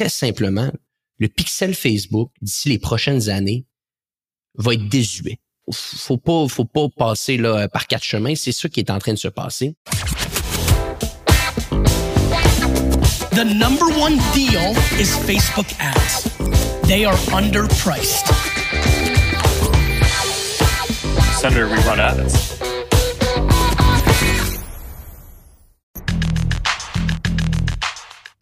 très simplement, le pixel Facebook, d'ici les prochaines années, va être désuet. Faut pas, faut pas passer là, par quatre chemins. C'est ça qui est en train de se passer. The number one deal is Facebook ads. They are underpriced. Senator, we run ads.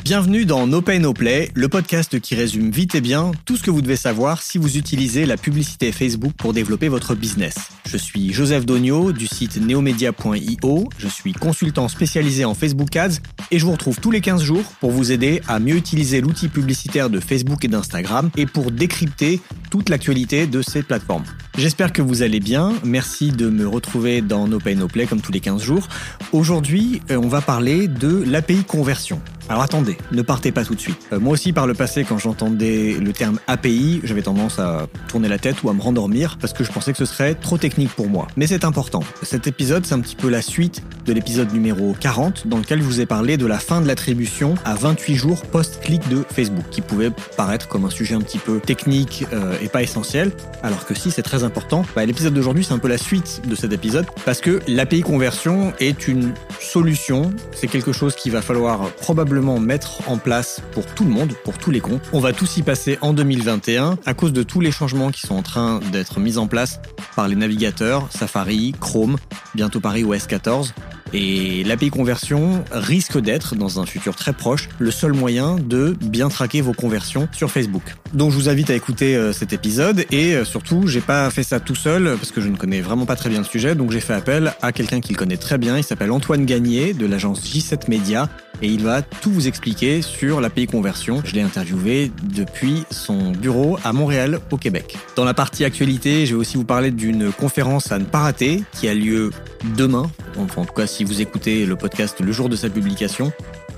Bienvenue dans No Pay No Play, le podcast qui résume vite et bien tout ce que vous devez savoir si vous utilisez la publicité Facebook pour développer votre business. Je suis Joseph Dogno du site neomedia.io, je suis consultant spécialisé en Facebook Ads et je vous retrouve tous les 15 jours pour vous aider à mieux utiliser l'outil publicitaire de Facebook et d'Instagram et pour décrypter toute l'actualité de ces plateformes. J'espère que vous allez bien. Merci de me retrouver dans No Pay No Play comme tous les 15 jours. Aujourd'hui, euh, on va parler de l'API conversion. Alors attendez, ne partez pas tout de suite. Euh, moi aussi, par le passé, quand j'entendais le terme API, j'avais tendance à tourner la tête ou à me rendormir parce que je pensais que ce serait trop technique pour moi. Mais c'est important. Cet épisode, c'est un petit peu la suite de l'épisode numéro 40 dans lequel je vous ai parlé de la fin de l'attribution à 28 jours post-clic de Facebook, qui pouvait paraître comme un sujet un petit peu technique euh, et pas essentiel, alors que si c'est très important, bah, l'épisode d'aujourd'hui c'est un peu la suite de cet épisode parce que l'API conversion est une solution, c'est quelque chose qu'il va falloir probablement mettre en place pour tout le monde, pour tous les comptes. On va tous y passer en 2021 à cause de tous les changements qui sont en train d'être mis en place par les navigateurs Safari, Chrome, bientôt Paris OS 14. Et l'API conversion risque d'être, dans un futur très proche, le seul moyen de bien traquer vos conversions sur Facebook. Donc je vous invite à écouter euh, cet épisode et euh, surtout, j'ai pas fait ça tout seul parce que je ne connais vraiment pas très bien le sujet, donc j'ai fait appel à quelqu'un qui le connaît très bien. Il s'appelle Antoine Gagné de l'agence J7 Media et il va tout vous expliquer sur l'API conversion. Je l'ai interviewé depuis son bureau à Montréal, au Québec. Dans la partie actualité, je vais aussi vous parler d'une conférence à ne pas rater qui a lieu demain. Enfin, en tout cas, si vous écoutez le podcast le jour de sa publication,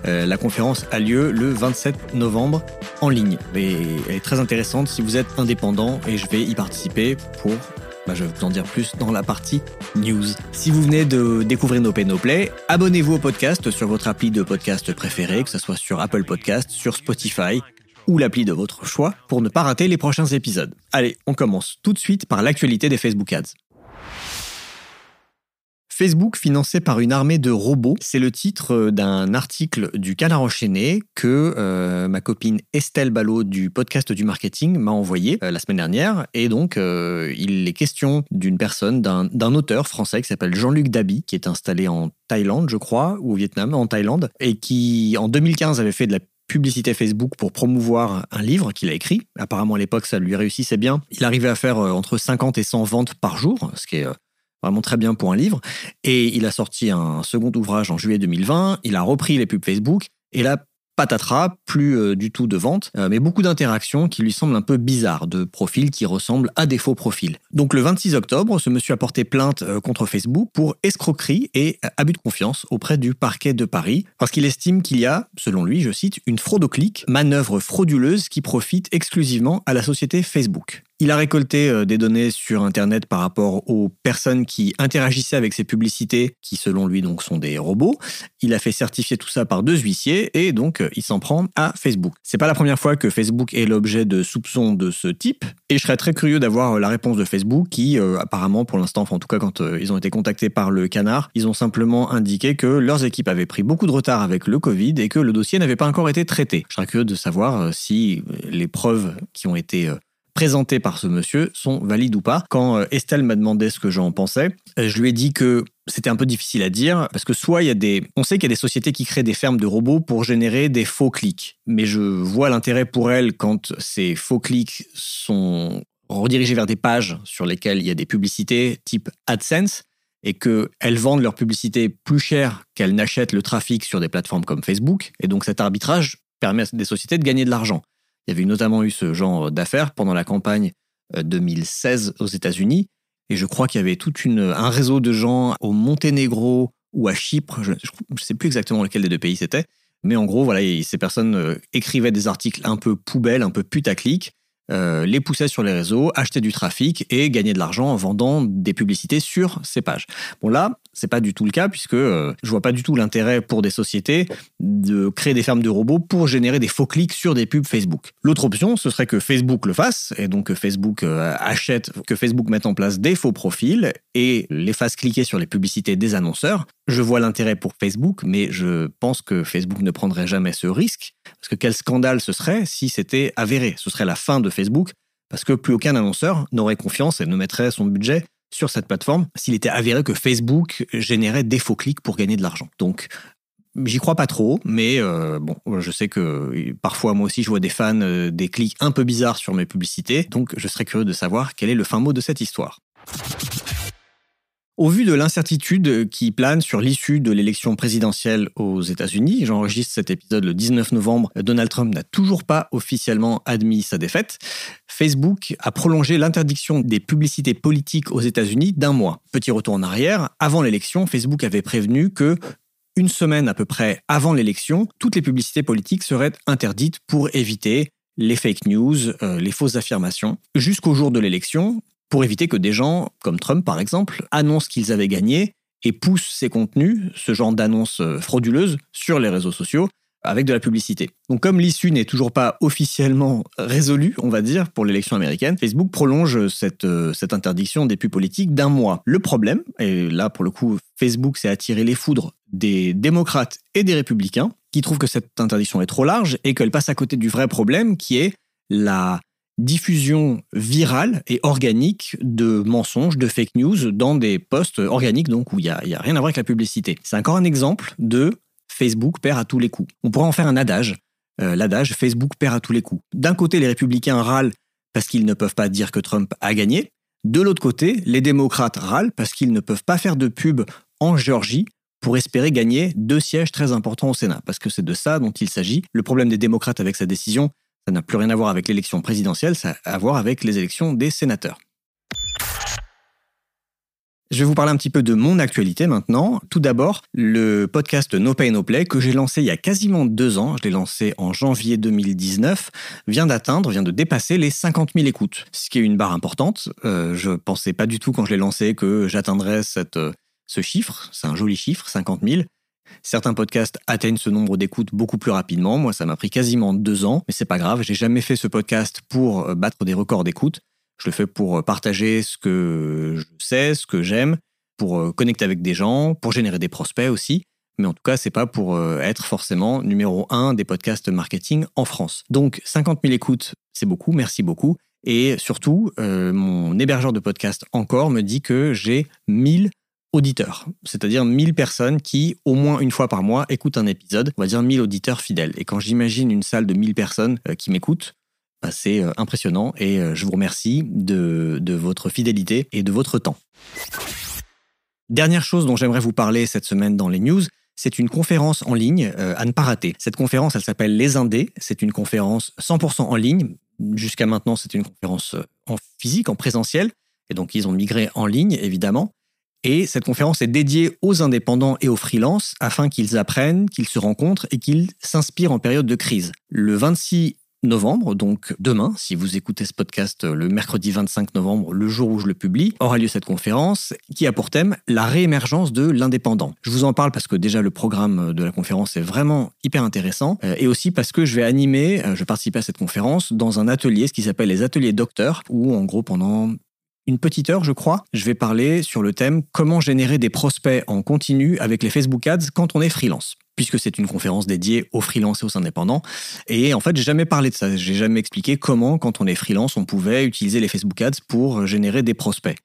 euh, la conférence a lieu le 27 novembre en ligne. Et elle est très intéressante si vous êtes indépendant et je vais y participer pour bah, je vais vous en dire plus dans la partie news. Si vous venez de découvrir No Pay No Play, abonnez-vous au podcast sur votre appli de podcast préféré, que ce soit sur Apple Podcast, sur Spotify ou l'appli de votre choix pour ne pas rater les prochains épisodes. Allez, on commence tout de suite par l'actualité des Facebook Ads. Facebook financé par une armée de robots, c'est le titre euh, d'un article du Canard enchaîné que euh, ma copine Estelle Ballot du podcast du marketing m'a envoyé euh, la semaine dernière. Et donc, il est question d'une personne, d'un auteur français qui s'appelle Jean-Luc Dabi, qui est installé en Thaïlande, je crois, ou au Vietnam, en Thaïlande, et qui en 2015 avait fait de la publicité Facebook pour promouvoir un livre qu'il a écrit. Apparemment, à l'époque, ça lui réussissait bien. Il arrivait à faire entre 50 et 100 ventes par jour, ce qui est vraiment très bien pour un livre. Et il a sorti un second ouvrage en juillet 2020. Il a repris les pubs Facebook. Et là, patatras, plus euh, du tout de vente, euh, mais beaucoup d'interactions qui lui semblent un peu bizarres, de profils qui ressemblent à des faux profils. Donc le 26 octobre, ce monsieur a porté plainte euh, contre Facebook pour escroquerie et abus de confiance auprès du parquet de Paris, parce qu'il estime qu'il y a, selon lui, je cite, une fraude au clic, manœuvre frauduleuse qui profite exclusivement à la société Facebook. Il a récolté euh, des données sur Internet par rapport aux personnes qui interagissaient avec ces publicités, qui selon lui donc sont des robots. Il a fait certifier tout ça par deux huissiers et donc euh, il s'en prend à Facebook. C'est pas la première fois que Facebook est l'objet de soupçons de ce type et je serais très curieux d'avoir euh, la réponse de Facebook qui apparemment pour l'instant, en tout cas quand ils ont été contactés par le Canard, ils ont simplement indiqué que leurs équipes avaient pris beaucoup de retard avec le Covid et que le dossier n'avait pas encore été traité. Je serais curieux de savoir si les preuves qui ont été présentés par ce monsieur sont valides ou pas. Quand euh, Estelle m'a demandé ce que j'en pensais, euh, je lui ai dit que c'était un peu difficile à dire parce que soit il y a des on sait qu'il y a des sociétés qui créent des fermes de robots pour générer des faux clics mais je vois l'intérêt pour elles quand ces faux clics sont redirigés vers des pages sur lesquelles il y a des publicités type AdSense et qu'elles vendent leur publicité plus cher qu'elles n'achètent le trafic sur des plateformes comme Facebook et donc cet arbitrage permet à des sociétés de gagner de l'argent. Il y avait notamment eu ce genre d'affaires pendant la campagne 2016 euh, aux États-Unis. Et je crois qu'il y avait tout un réseau de gens au Monténégro ou à Chypre, je ne sais plus exactement lequel des deux pays c'était, mais en gros, voilà, ces personnes euh, écrivaient des articles un peu poubelles, un peu putaclic, euh, les poussaient sur les réseaux, achetaient du trafic et gagnaient de l'argent en vendant des publicités sur ces pages. Bon là, c'est pas du tout le cas puisque euh, je vois pas du tout l'intérêt pour des sociétés de créer des fermes de robots pour générer des faux clics sur des pubs Facebook. L'autre option, ce serait que Facebook le fasse et donc que Facebook euh, achète, que Facebook mette en place des faux profils et les fasse cliquer sur les publicités des annonceurs. Je vois l'intérêt pour Facebook, mais je pense que Facebook ne prendrait jamais ce risque parce que quel scandale ce serait si c'était avéré. Ce serait la fin de Facebook parce que plus aucun annonceur n'aurait confiance et ne mettrait son budget sur cette plateforme s'il était avéré que Facebook générait des faux clics pour gagner de l'argent. Donc, j'y crois pas trop, mais euh, bon, je sais que parfois moi aussi je vois des fans euh, des clics un peu bizarres sur mes publicités, donc je serais curieux de savoir quel est le fin mot de cette histoire. Au vu de l'incertitude qui plane sur l'issue de l'élection présidentielle aux États-Unis, j'enregistre cet épisode le 19 novembre, Donald Trump n'a toujours pas officiellement admis sa défaite. Facebook a prolongé l'interdiction des publicités politiques aux États-Unis d'un mois. Petit retour en arrière, avant l'élection, Facebook avait prévenu que une semaine à peu près avant l'élection, toutes les publicités politiques seraient interdites pour éviter les fake news, euh, les fausses affirmations. Jusqu'au jour de l'élection, pour éviter que des gens, comme Trump par exemple, annoncent qu'ils avaient gagné et poussent ces contenus, ce genre d'annonces euh, frauduleuses, sur les réseaux sociaux avec de la publicité. Donc comme l'issue n'est toujours pas officiellement résolue, on va dire, pour l'élection américaine, Facebook prolonge cette, euh, cette interdiction des pubs politiques d'un mois. Le problème, et là pour le coup, Facebook s'est attiré les foudres des démocrates et des républicains, qui trouvent que cette interdiction est trop large et qu'elle passe à côté du vrai problème qui est la diffusion virale et organique de mensonges, de fake news dans des posts organiques, donc où il n'y a, a, rien à voir avec la publicité. C'est encore un exemple de Facebook perd à tous les coups. On pourrait en faire un adage. Euh, l'adage Facebook perd à tous les coups. D'un côté, les républicains râlent parce qu'ils ne peuvent pas dire que Trump a gagné. De l'autre côté, les démocrates râlent parce qu'ils ne peuvent pas faire de pub en Géorgie pour espérer gagner deux sièges très importants au Sénat, parce que c'est de ça dont il s'agit. Le problème des démocrates avec sa décision, ça n'a plus rien à voir avec l'élection présidentielle, ça a à voir avec les élections des sénateurs. Je vais vous parler un petit peu de mon actualité maintenant. Tout d'abord, le podcast No Pay No Play que j'ai lancé il y a quasiment deux ans, je l'ai lancé en janvier 2019, vient d'atteindre, vient de dépasser les 50 000 écoutes, ce qui est une barre importante. Euh, je pensais pas du tout quand je l'ai lancé que j'atteindrais cette, euh, ce chiffre. C'est un joli chiffre, 50 000. Certains podcasts atteignent ce nombre d'écoutes beaucoup plus rapidement. Moi, ça m'a pris quasiment deux ans, mais c'est pas grave. J'ai jamais fait ce podcast pour euh, battre des records d'écoute. Je le fais pour euh, partager ce que je sais, ce que j'aime, pour euh, connecter avec des gens, pour générer des prospects aussi. Mais en tout cas, c'est pas pour être forcément numéro un des podcasts marketing en France. Donc, 50 000 écoutes, c'est beaucoup. Merci beaucoup. Et surtout, mon hébergeur de podcast encore me dit que j'ai 1000 auditeurs, c'est-à-dire 1000 personnes qui, au moins une fois par mois, écoutent un épisode, on va dire 1000 auditeurs fidèles. Et quand j'imagine une salle de 1000 personnes euh, qui m'écoutent, bah, c'est euh, impressionnant et euh, je vous remercie de, votre fidélité et de votre temps. Dernière chose dont j'aimerais vous parler cette semaine dans les news, c'est une conférence en ligne à ne pas rater. Cette conférence, elle s'appelle Les Indés. C'est une conférence 100% en ligne. Jusqu'à maintenant, c'était une conférence en physique, en présentiel. Et donc, ils ont migré en ligne, évidemment. Et cette conférence est dédiée aux indépendants et aux freelances afin qu'ils apprennent, qu'ils se rencontrent et qu'ils s'inspirent en période de crise. Le 26 novembre, donc demain, si vous écoutez ce podcast le mercredi 25 novembre, le jour où je le publie, aura lieu cette conférence qui a pour thème la réémergence de l'indépendant. Je vous en parle parce que déjà le programme de la conférence est vraiment hyper intéressant euh, et aussi parce que je vais animer, euh, je vais participer à cette conférence dans un atelier, ce qui s'appelle les ateliers docteurs, où en gros pendant une petite heure, je crois, je vais parler sur le thème comment générer des prospects en continu avec les Facebook Ads quand on est freelance? Puisque c'est une conférence dédiée aux freelance et aux indépendants. Et en fait, j'ai jamais parlé de ça. J'ai jamais expliqué comment, quand on est freelance, on pouvait utiliser les Facebook Ads pour générer des prospects.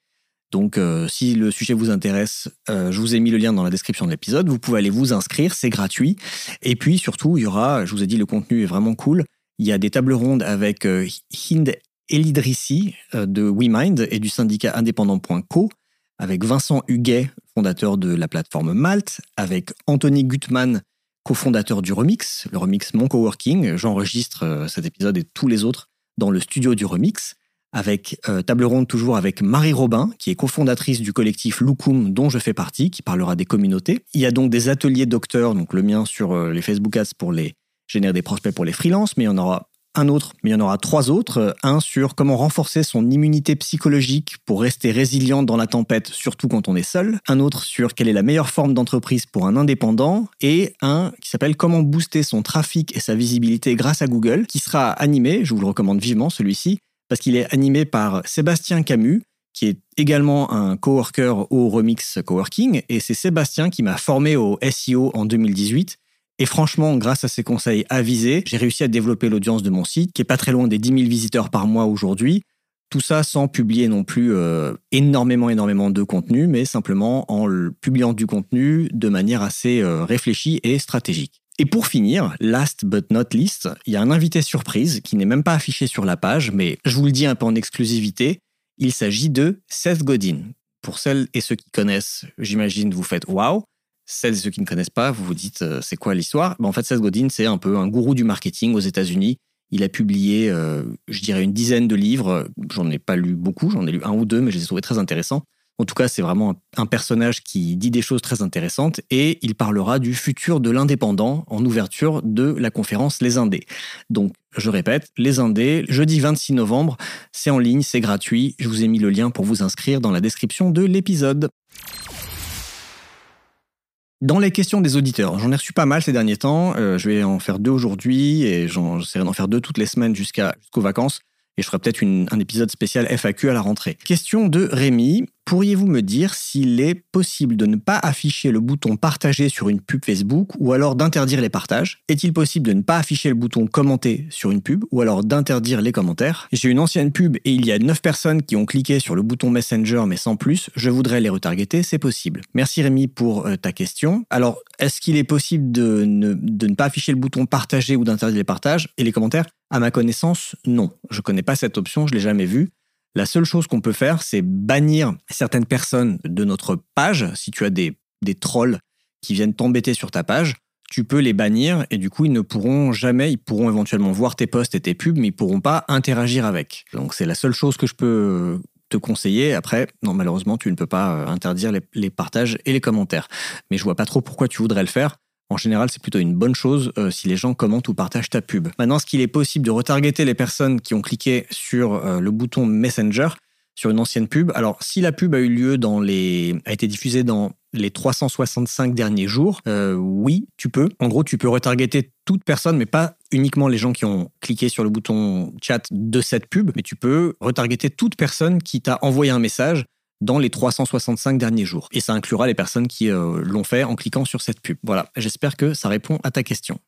Donc, euh, si le sujet vous intéresse, euh, je vous ai mis le lien dans la description de l'épisode. Vous pouvez aller vous inscrire, c'est gratuit. Et puis, surtout, il y aura, je vous ai dit, le contenu est vraiment cool. Il y a des tables rondes avec euh, Hind Elidrissi euh, de WeMind et du syndicat indépendant.co, avec Vincent Huguet, fondateur de la plateforme Malte, avec Anthony Gutmann, cofondateur du Remix, le Remix Mon Coworking. J'enregistre euh, cet épisode et tous les autres dans le studio du Remix, avec euh, table ronde toujours avec Marie Robin, qui est cofondatrice du collectif Loukoum, dont je fais partie, qui parlera des communautés. Il y a donc des ateliers docteurs, donc le mien sur les Facebook Ads pour les générer des prospects pour les freelances, mais il y en aura un autre, mais il y en aura trois autres. Un sur comment renforcer son immunité psychologique pour rester résilient dans la tempête, surtout quand on est seul. Un autre sur quelle est la meilleure forme d'entreprise pour un indépendant. Et un qui s'appelle comment booster son trafic et sa visibilité grâce à Google, qui sera animé, je vous le recommande vivement celui-ci, parce qu'il est animé par Sébastien Camus, qui est également un coworker au Remix Coworking. Et c'est Sébastien qui m'a formé au SEO en 2018. Et franchement, grâce à ses conseils avisés, j'ai réussi à développer l'audience de mon site, qui est pas très loin des 10 000 visiteurs par mois aujourd'hui. Tout ça sans publier non plus euh, énormément, énormément de contenu, mais simplement en publiant du contenu de manière assez euh, réfléchie et stratégique. Et pour finir, last but not least, il y a un invité surprise qui n'est même pas affiché sur la page, mais je vous le dis un peu en exclusivité. Il s'agit de Seth Godin. Pour celles et ceux qui connaissent, j'imagine vous faites waouh. Celles et ceux qui ne connaissent pas, vous vous dites euh, c'est quoi l'histoire? Ben, En fait, Seth Godin, c'est un peu un gourou du marketing aux États-Unis. Il a publié, euh, je dirais, une dizaine de livres. J'en ai pas lu beaucoup, j'en ai lu un ou deux, mais je les ai trouvés très intéressants. En tout cas, c'est vraiment un personnage qui dit des choses très intéressantes et il parlera du futur de l'indépendant en ouverture de la conférence Les Indés. Donc, je répète, Les Indés, jeudi 26 novembre, c'est en ligne, c'est gratuit. Je vous ai mis le lien pour vous inscrire dans la description de l'épisode. Dans les questions des auditeurs, j'en ai reçu pas mal ces derniers temps. Euh, je vais en faire deux aujourd'hui et j'essaierai d'en faire deux toutes les semaines jusqu'aux vacances. Et je ferai peut-être un épisode spécial FAQ à la rentrée. Question de Rémi. Pourriez-vous me dire s'il est possible de ne pas afficher le bouton partager sur une pub Facebook ou alors d'interdire les partages? Est-il possible de ne pas afficher le bouton commenter sur une pub ou alors d'interdire les commentaires? J'ai une ancienne pub et il y a 9 personnes qui ont cliqué sur le bouton Messenger mais sans plus. Je voudrais les retargeter, c'est possible. Merci Rémi pour euh, ta question. Alors, est-ce qu'il est possible de ne, de ne pas afficher le bouton partager ou d'interdire les partages et les commentaires? À ma connaissance, non. Je ne connais pas cette option, je ne l'ai jamais vue. La seule chose qu'on peut faire, c'est bannir certaines personnes de notre page. Si tu as des, trolls qui viennent t'embêter sur ta page, tu peux les bannir et du coup, ils ne pourront jamais, ils pourront éventuellement voir tes posts et tes pubs, mais ils pourront pas interagir avec. Donc, c'est la seule chose que je peux te conseiller. Après, non, malheureusement, tu ne peux pas euh, interdire les, les partages et les commentaires. Mais je vois pas trop pourquoi tu voudrais le faire. En général, c'est plutôt une bonne chose euh, si les gens commentent ou partagent ta pub. Maintenant, ce qu'il est possible de retargeter les personnes qui ont cliqué sur euh, le bouton Messenger sur une ancienne pub? Alors, si la pub a eu lieu dans les, a été diffusée dans les 365 derniers jours, euh, oui, tu peux. En gros, tu peux retargeter toute personne, mais pas uniquement les gens qui ont cliqué sur le bouton chat de cette pub, mais tu peux retargeter toute personne qui t'a envoyé un message dans les 365 derniers jours. Et ça inclura les personnes qui euh, l'ont fait en cliquant sur cette pub. Voilà, j'espère que ça répond à ta question.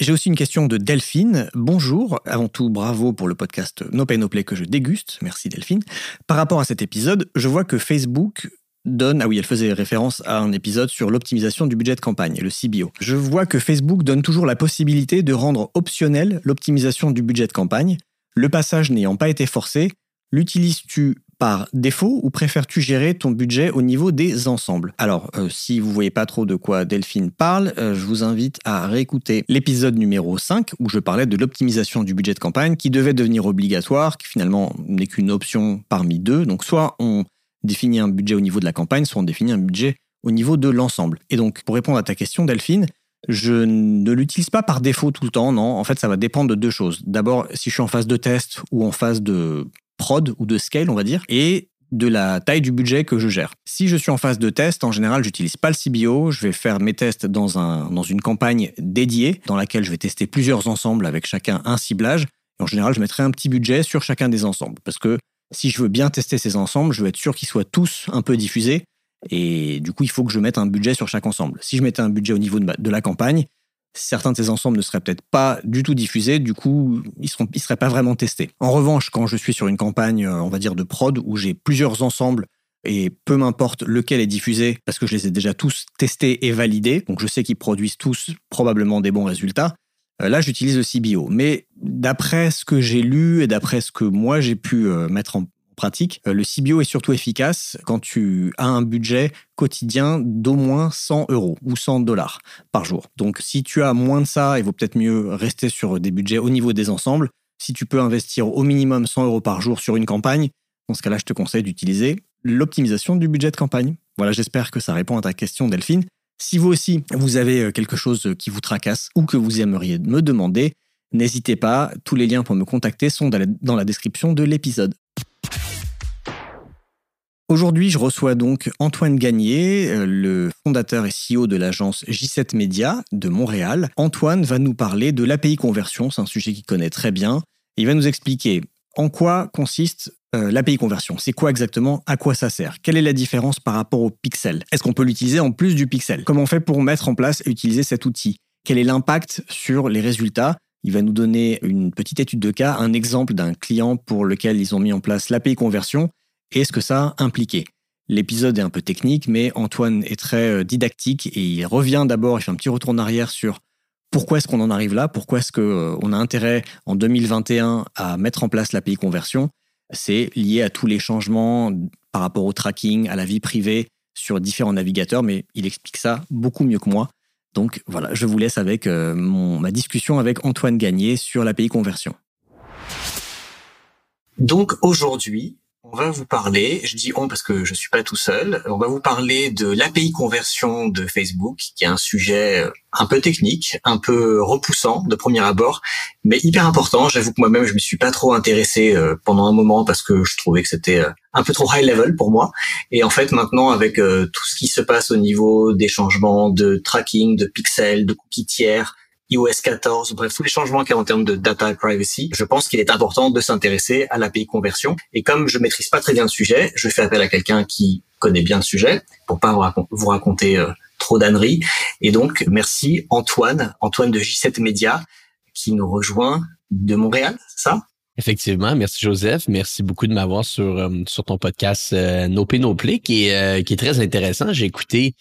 J'ai aussi une question de Delphine. Bonjour. Avant tout, bravo pour le podcast No Pay No Play que je déguste. Merci Delphine. Par rapport à cet épisode, je vois que Facebook donne, ah oui, elle faisait référence à un épisode sur l'optimisation du budget de campagne, le CBO. Je vois que Facebook donne toujours la possibilité de rendre optionnel l'optimisation du budget de campagne. Le passage n'ayant pas été forcé, l'utilises-tu par défaut ou préfères-tu gérer ton budget au niveau des ensembles? Alors, euh, si vous voyez pas trop de quoi Delphine parle, euh, je vous invite à réécouter l'épisode numéro 5 où je parlais de l'optimisation du budget de campagne qui devait devenir obligatoire, qui finalement n'est qu'une option parmi deux. Donc, soit on définit un budget au niveau de la campagne, soit on définit un budget au niveau de l'ensemble. Et donc, pour répondre à ta question, Delphine, je ne l'utilise pas par défaut tout le temps, non. En fait, ça va dépendre de deux choses. D'abord, si je suis en phase de test ou en phase de prod ou de scale, on va dire, et de la taille du budget que je gère. Si je suis en phase de test, en général, j'utilise pas le CBO, je vais faire mes tests dans, un, dans une campagne dédiée dans laquelle je vais tester plusieurs ensembles avec chacun un ciblage. En général, je mettrai un petit budget sur chacun des ensembles parce que si je veux bien tester ces ensembles, je veux être sûr qu'ils soient tous un peu diffusés et du coup, il faut que je mette un budget sur chaque ensemble. Si je mettais un budget au niveau de la campagne, certains de ces ensembles ne seraient peut-être pas du tout diffusés, du coup, ils ne seraient pas vraiment testés. En revanche, quand je suis sur une campagne, euh, on va dire, de prod, où j'ai plusieurs ensembles, et peu m'importe lequel est diffusé, parce que je les ai déjà tous testés et validés, donc je sais qu'ils produisent tous probablement des bons résultats, euh, là, j'utilise le CBO. Mais d'après ce que j'ai lu et d'après ce que moi j'ai pu euh, mettre en, pratique. Euh, le CBO est surtout efficace quand tu as un budget quotidien d'au moins 100 euros ou 100 dollars par jour. Donc si tu as moins de ça, il vaut peut-être mieux rester sur des budgets au niveau des ensembles. Si tu peux investir au minimum 100 euros par jour sur une campagne, dans ce cas-là, je te conseille d'utiliser l'optimisation du budget de campagne. Voilà, j'espère que ça répond à ta question, Delphine. Si vous aussi, vous avez euh, quelque chose qui vous tracasse ou que vous aimeriez me demander, N'hésitez pas, tous les liens pour me contacter sont dans la description de l'épisode. Aujourd'hui, je reçois donc Antoine Gagné, euh, le fondateur et CEO de l'agence J7 Media de Montréal. Antoine va nous parler de l'API conversion, c'est un sujet qu'il connaît très bien. Il va nous expliquer en quoi consiste euh, l'API conversion. C'est quoi exactement À quoi ça sert Quelle est la différence par rapport au pixel Est-ce qu'on peut l'utiliser en plus du pixel? Comment on fait pour mettre en place et utiliser cet outil? Quel est l'impact sur les résultats? Il va nous donner une petite étude de cas, un exemple d'un client pour lequel ils ont mis en place l'API conversion et ce que ça a impliqué. L'épisode est un peu technique, mais Antoine est très euh, didactique et il revient d'abord, il fait un petit retour en arrière sur pourquoi est-ce qu'on en arrive là, pourquoi est-ce qu'on euh, a intérêt en 2021 à mettre en place l'API conversion. C'est lié à tous les changements par rapport au tracking, à la vie privée sur différents navigateurs, mais il explique ça beaucoup mieux que moi. Donc voilà, je vous laisse avec euh, ma discussion avec Antoine Gagné sur l'API conversion. Donc aujourd'hui, on va vous parler, je dis on parce que je suis pas tout seul, on va vous parler de l'API conversion de Facebook, qui est un sujet euh, un peu technique, un peu repoussant de premier abord, mais hyper important. J'avoue que moi-même, je me suis pas trop intéressé euh, pendant un moment parce que je trouvais que c'était euh, un peu trop high level pour moi. Et en fait, maintenant, avec tout ce qui se passe au niveau des changements de tracking, de pixels, de cookies tiers, iOS 14, bref, tous les changements qu'il y a en termes de data privacy, je pense qu'il est important de s'intéresser à l'API conversion. Et comme je maîtrise pas très bien le sujet, je fais appel à quelqu'un qui connaît bien le sujet pour pas vous, raconter euh, trop d'âneries. Et donc, merci Antoine, Antoine de J7 Media, qui nous rejoint de Montréal, ça? Effectivement, merci Joseph, merci beaucoup de m'avoir sur euh, sur ton podcast euh, No Pay qui est euh, qui est très intéressant. J'ai écouté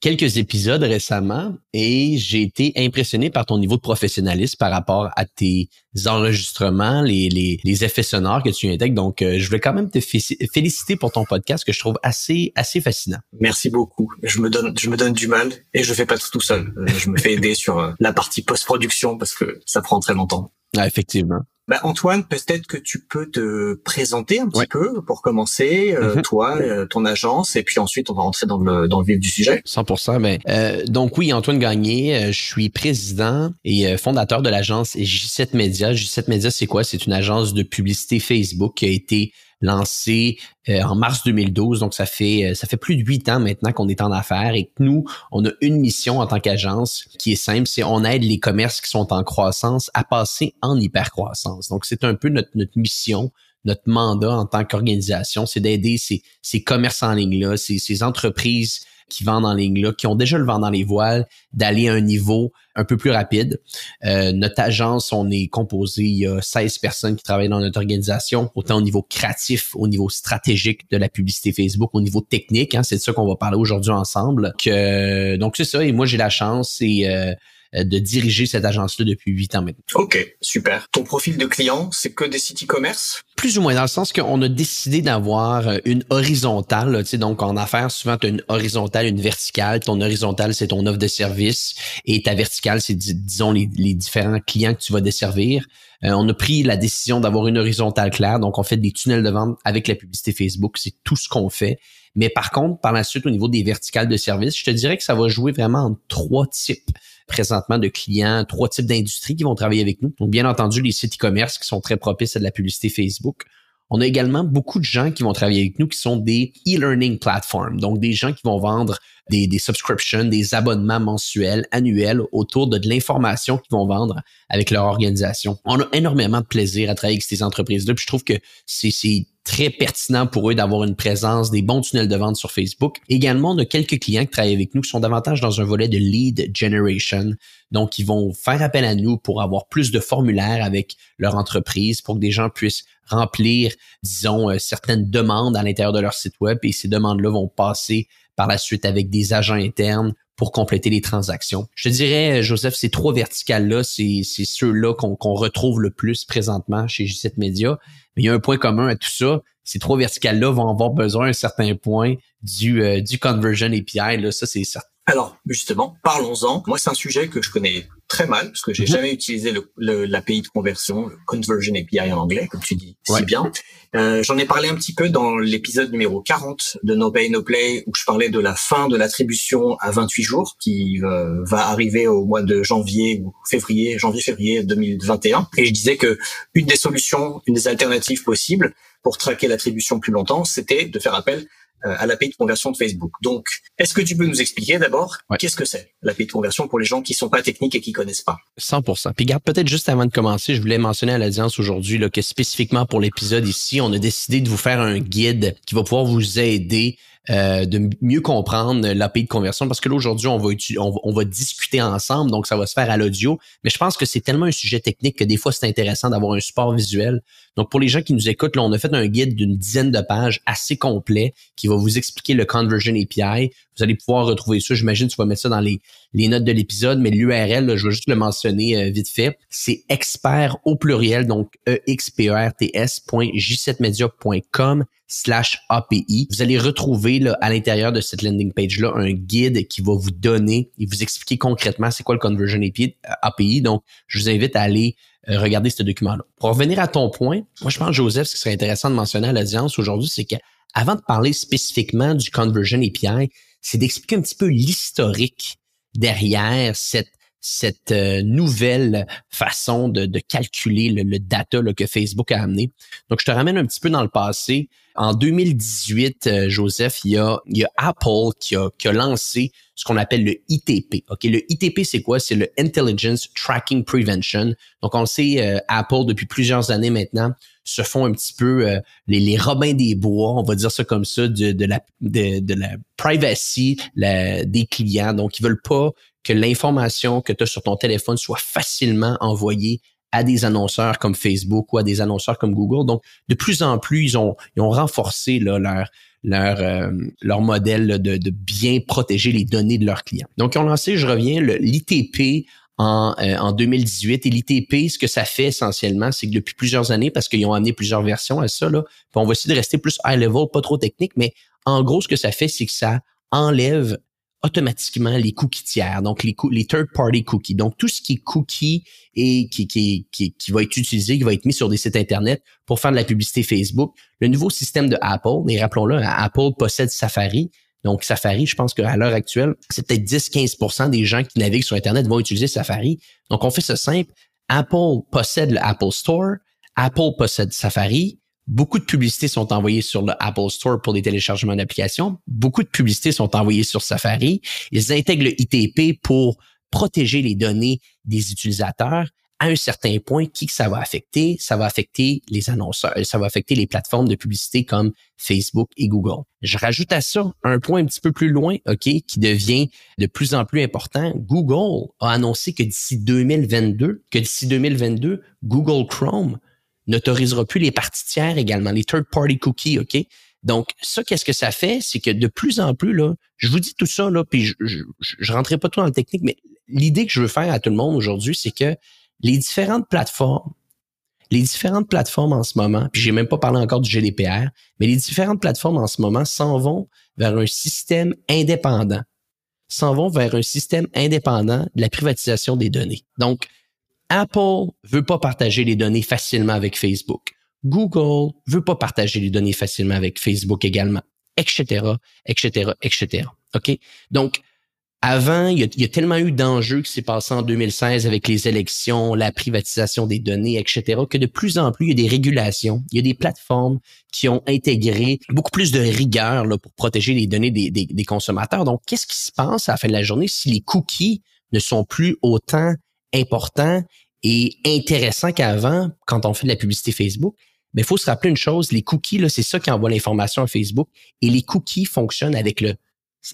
quelques épisodes récemment et j'ai été impressionné par ton niveau de professionnalisme par rapport à tes enregistrements, les, les, effets sonores que tu intègres. Donc, euh, je voulais quand même te féliciter pour ton podcast que je trouve assez assez fascinant. Merci beaucoup. Je me donne je me donne du mal et je fais pas tout tout seul. Euh, je me fais aider sur euh, la partie post-production parce que ça prend très longtemps. Ah, effectivement. Bah, Antoine, peut-être que tu peux te présenter un petit peu pour commencer, euh, mhm. toi, euh, ton agence, et puis ensuite on va rentrer dans le, dans le vif du sujet. 100%. Ben, euh, donc oui, Antoine Gagné, je suis président et fondateur de l'agence J7 Media. J7 Media, c'est quoi? C'est une agence de publicité Facebook qui a été lancé euh, en mars 2012. Donc, ça fait, euh, ça fait plus de huit ans maintenant qu'on est en affaires et que nous, on a une mission en tant qu'agence qui est simple, c'est on aide les commerces qui sont en croissance à passer en hypercroissance. Donc, c'est un peu notre, notre mission, notre mandat en tant qu'organisation, c'est d'aider ces, ces commerces en ligne-là, ces, ces entreprises qui vendent en ligne là, qui ont déjà le vent dans les voiles, d'aller à un niveau un peu plus rapide. Euh, notre agence, on est composé, il y a 16 personnes qui travaillent dans notre organisation, autant au niveau créatif, au niveau stratégique de la publicité Facebook, au niveau technique. Hein, c'est de ça qu'on va parler aujourd'hui ensemble. Que, donc c'est ça, et moi j'ai la chance et euh, euh, de diriger cette agence-là depuis huit ans maintenant. OK, super. Ton profil de client, c'est que des sites e-commerce? Plus ou moins, dans le sens qu'on a décidé d'avoir euh, une horizontale. tu sais, donc, en affaires, souvent, tu as une horizontale, une verticale. Ton horizontale, c'est ton offre de service. Et ta verticale, c'est, disons, les, différents clients que tu vas desservir. Euh, on a pris la décision d'avoir une horizontale claire. Donc, on fait des tunnels de vente avec la publicité Facebook. C'est tout ce qu'on fait. Mais par contre, par la suite, au niveau des verticales de service, je te dirais que ça va jouer vraiment en trois types présentement de clients, trois types d'industries qui vont travailler avec nous. Donc, bien entendu, les sites e-commerce qui sont très propices à de la publicité Facebook. On a également beaucoup de gens qui vont travailler avec nous qui sont des e-learning platforms, donc des gens qui vont vendre des, subscriptions, des abonnements mensuels, annuels autour de, de l'information qu'ils vont vendre avec leur organisation. On a énormément de plaisir à travailler avec ces entreprises-là, puis je trouve que c'est très pertinent pour eux d'avoir une présence, des bons tunnels de vente sur Facebook. Également, on a quelques clients qui travaillent avec nous qui sont davantage dans un volet de lead generation. Donc, ils vont faire appel à nous pour avoir plus de formulaires avec leur entreprise pour que des gens puissent remplir, disons, euh, certaines demandes à l'intérieur de leur site web et ces demandes-là vont passer par la suite avec des agents internes pour compléter les transactions. Je te dirais, Joseph, ces trois verticales-là, c'est ceux-là qu'on retrouve le plus présentement chez G7 Media. Il y a un point commun à tout ça. Ces trois verticales-là vont avoir besoin à un certain point du, euh, du conversion API. Là, ça, c'est certain. Alors, justement, parlons-en. Moi, c'est un sujet que je connais très mal parce que j'ai Mhm. jamais utilisé le- le- l'API de conversion, le Conversion API en anglais, comme tu dis Ouais. si bien. Euh, J'en ai parlé un petit peu dans l'épisode numéro 40 de No Pay No Play où je parlais de la fin de l'attribution à 28 jours qui euh, va arriver au mois de janvier ou février, janvier-février 2021. Et je disais que une des solutions, une des alternatives possibles pour traquer l'attribution plus longtemps, c'était de faire appel à l'API de conversion de Facebook. Donc, est-ce que tu peux nous expliquer d'abord Ouais. qu'est-ce que c'est l'API de conversion pour les gens qui sont pas techniques et qui connaissent pas? 100%. Puis garde peut-être juste avant de commencer, je voulais mentionner à l'audience aujourd'hui que spécifiquement pour l'épisode ici, on a décidé de vous faire un guide qui va pouvoir vous aider euh, de mieux comprendre l'API de conversion parce que là aujourd'hui on va discuter ensemble donc ça va se faire à l'audio. Mais je pense que c'est tellement un sujet technique que des fois c'est intéressant d'avoir un support visuel. Donc pour les gens qui nous écoutent là on a fait un guide d'une dizaine de pages assez complet qui va vous expliquer le conversion API vous allez pouvoir retrouver ça. J'imagine tu vas mettre ça dans les les notes de l'épisode, mais l'URL, je vais juste le mentionner euh, vite fait. C'est expert au pluriel, donc e experts.j7media.com slash API. Vous allez retrouver à l'intérieur de cette landing page-là un guide qui va vous donner et vous expliquer concrètement c'est quoi le Conversion API. API. Donc, je vous invite à aller euh, regarder ce document-là. Pour revenir à ton point, moi je pense, Joseph, ce qui serait intéressant de mentionner à l'audience aujourd'hui, c'est que avant de parler spécifiquement du Conversion API, c'est d'expliquer un petit peu l'historique derrière cette cette euh, nouvelle façon de, de calculer le, data que Facebook a amené. Donc, je te ramène un petit peu dans le passé. En 2018, euh, Joseph, il y, a, Apple qui a, lancé ce qu'on appelle le ITP. OK, le ITP, c'est quoi? C'est le Intelligence Tracking Prevention. Donc, on le sait, euh, Apple, depuis plusieurs années maintenant, se font un petit peu euh, les, les robins des bois, on va dire ça comme ça, de, de, la, privacy des clients. Donc, ils veulent pas que l'information que tu as sur ton téléphone soit facilement envoyée à des annonceurs comme Facebook ou à des annonceurs comme Google. Donc, de plus en plus, ils ont, ils ont renforcé là, leur, leur, euh, leur modèle de, de bien protéger les données de leurs clients. Donc, ils ont lancé, je reviens, l'ITP en, euh, en 2018. Et l'ITP, ce que ça fait essentiellement, c'est que depuis plusieurs années, parce qu'ils ont amené plusieurs versions à ça, là, on va essayer de rester plus high level, pas trop technique, mais en gros, ce que ça fait, c'est que ça enlève automatiquement les cookies tiers, donc les, les third-party cookies. Donc, tout ce qui est cookie et qui, qui, qui, qui va être utilisé, qui va être mis sur des sites Internet pour faire de la publicité Facebook. Le nouveau système de Apple, et rappelons-le, Apple possède Safari. Donc, Safari, je pense qu'à l'heure actuelle, c'est peut-être 10-15% des gens qui naviguent sur Internet vont utiliser Safari. Donc, on fait ça simple. Apple possède le Apple Store. Apple possède Safari. Beaucoup de publicités sont envoyées sur le Apple Store pour des téléchargements d'applications. Beaucoup de publicités sont envoyées sur Safari. Ils intègrent le ITP pour protéger les données des utilisateurs à un certain point, qui que ça va affecter? Ça va affecter les annonceurs, ça va affecter les plateformes de publicité comme Facebook et Google. Je rajoute à ça un point un petit peu plus loin, OK, qui devient de plus en plus important. Google a annoncé que d'ici 2022, que d'ici 2022, Google Chrome n'autorisera plus les parties tiers également, les third-party cookies, OK? Donc, ça, qu'est-ce que ça fait? C'est que de plus en plus, là, je vous dis tout ça, là, puis je, je, je, rentrerai pas trop dans le technique, mais l'idée que je veux faire à tout le monde aujourd'hui, c'est que les différentes plateformes, les différentes plateformes en ce moment, puis j'ai même pas parlé encore du GDPR, mais les différentes plateformes en ce moment s'en vont vers un système indépendant, s'en vont vers un système indépendant de la privatisation des données. Donc, Apple veut pas partager les données facilement avec Facebook. Google veut pas partager les données facilement avec Facebook également, etc., etc., etc. OK? Donc, avant, il y, a, tellement eu d'enjeux qui s'est passé en 2016 avec les élections, la privatisation des données, etc., que de plus en plus, il y a des régulations, il y a des plateformes qui ont intégré beaucoup plus de rigueur là, pour protéger les données des consommateurs. Donc, qu'est-ce qui se passe à la fin de la journée si les cookies ne sont plus autant importants et intéressants qu'avant quand on fait de la publicité Facebook? Mais il faut se rappeler une chose, les cookies, là, c'est ça qui envoie l'information à Facebook et les cookies fonctionnent avec le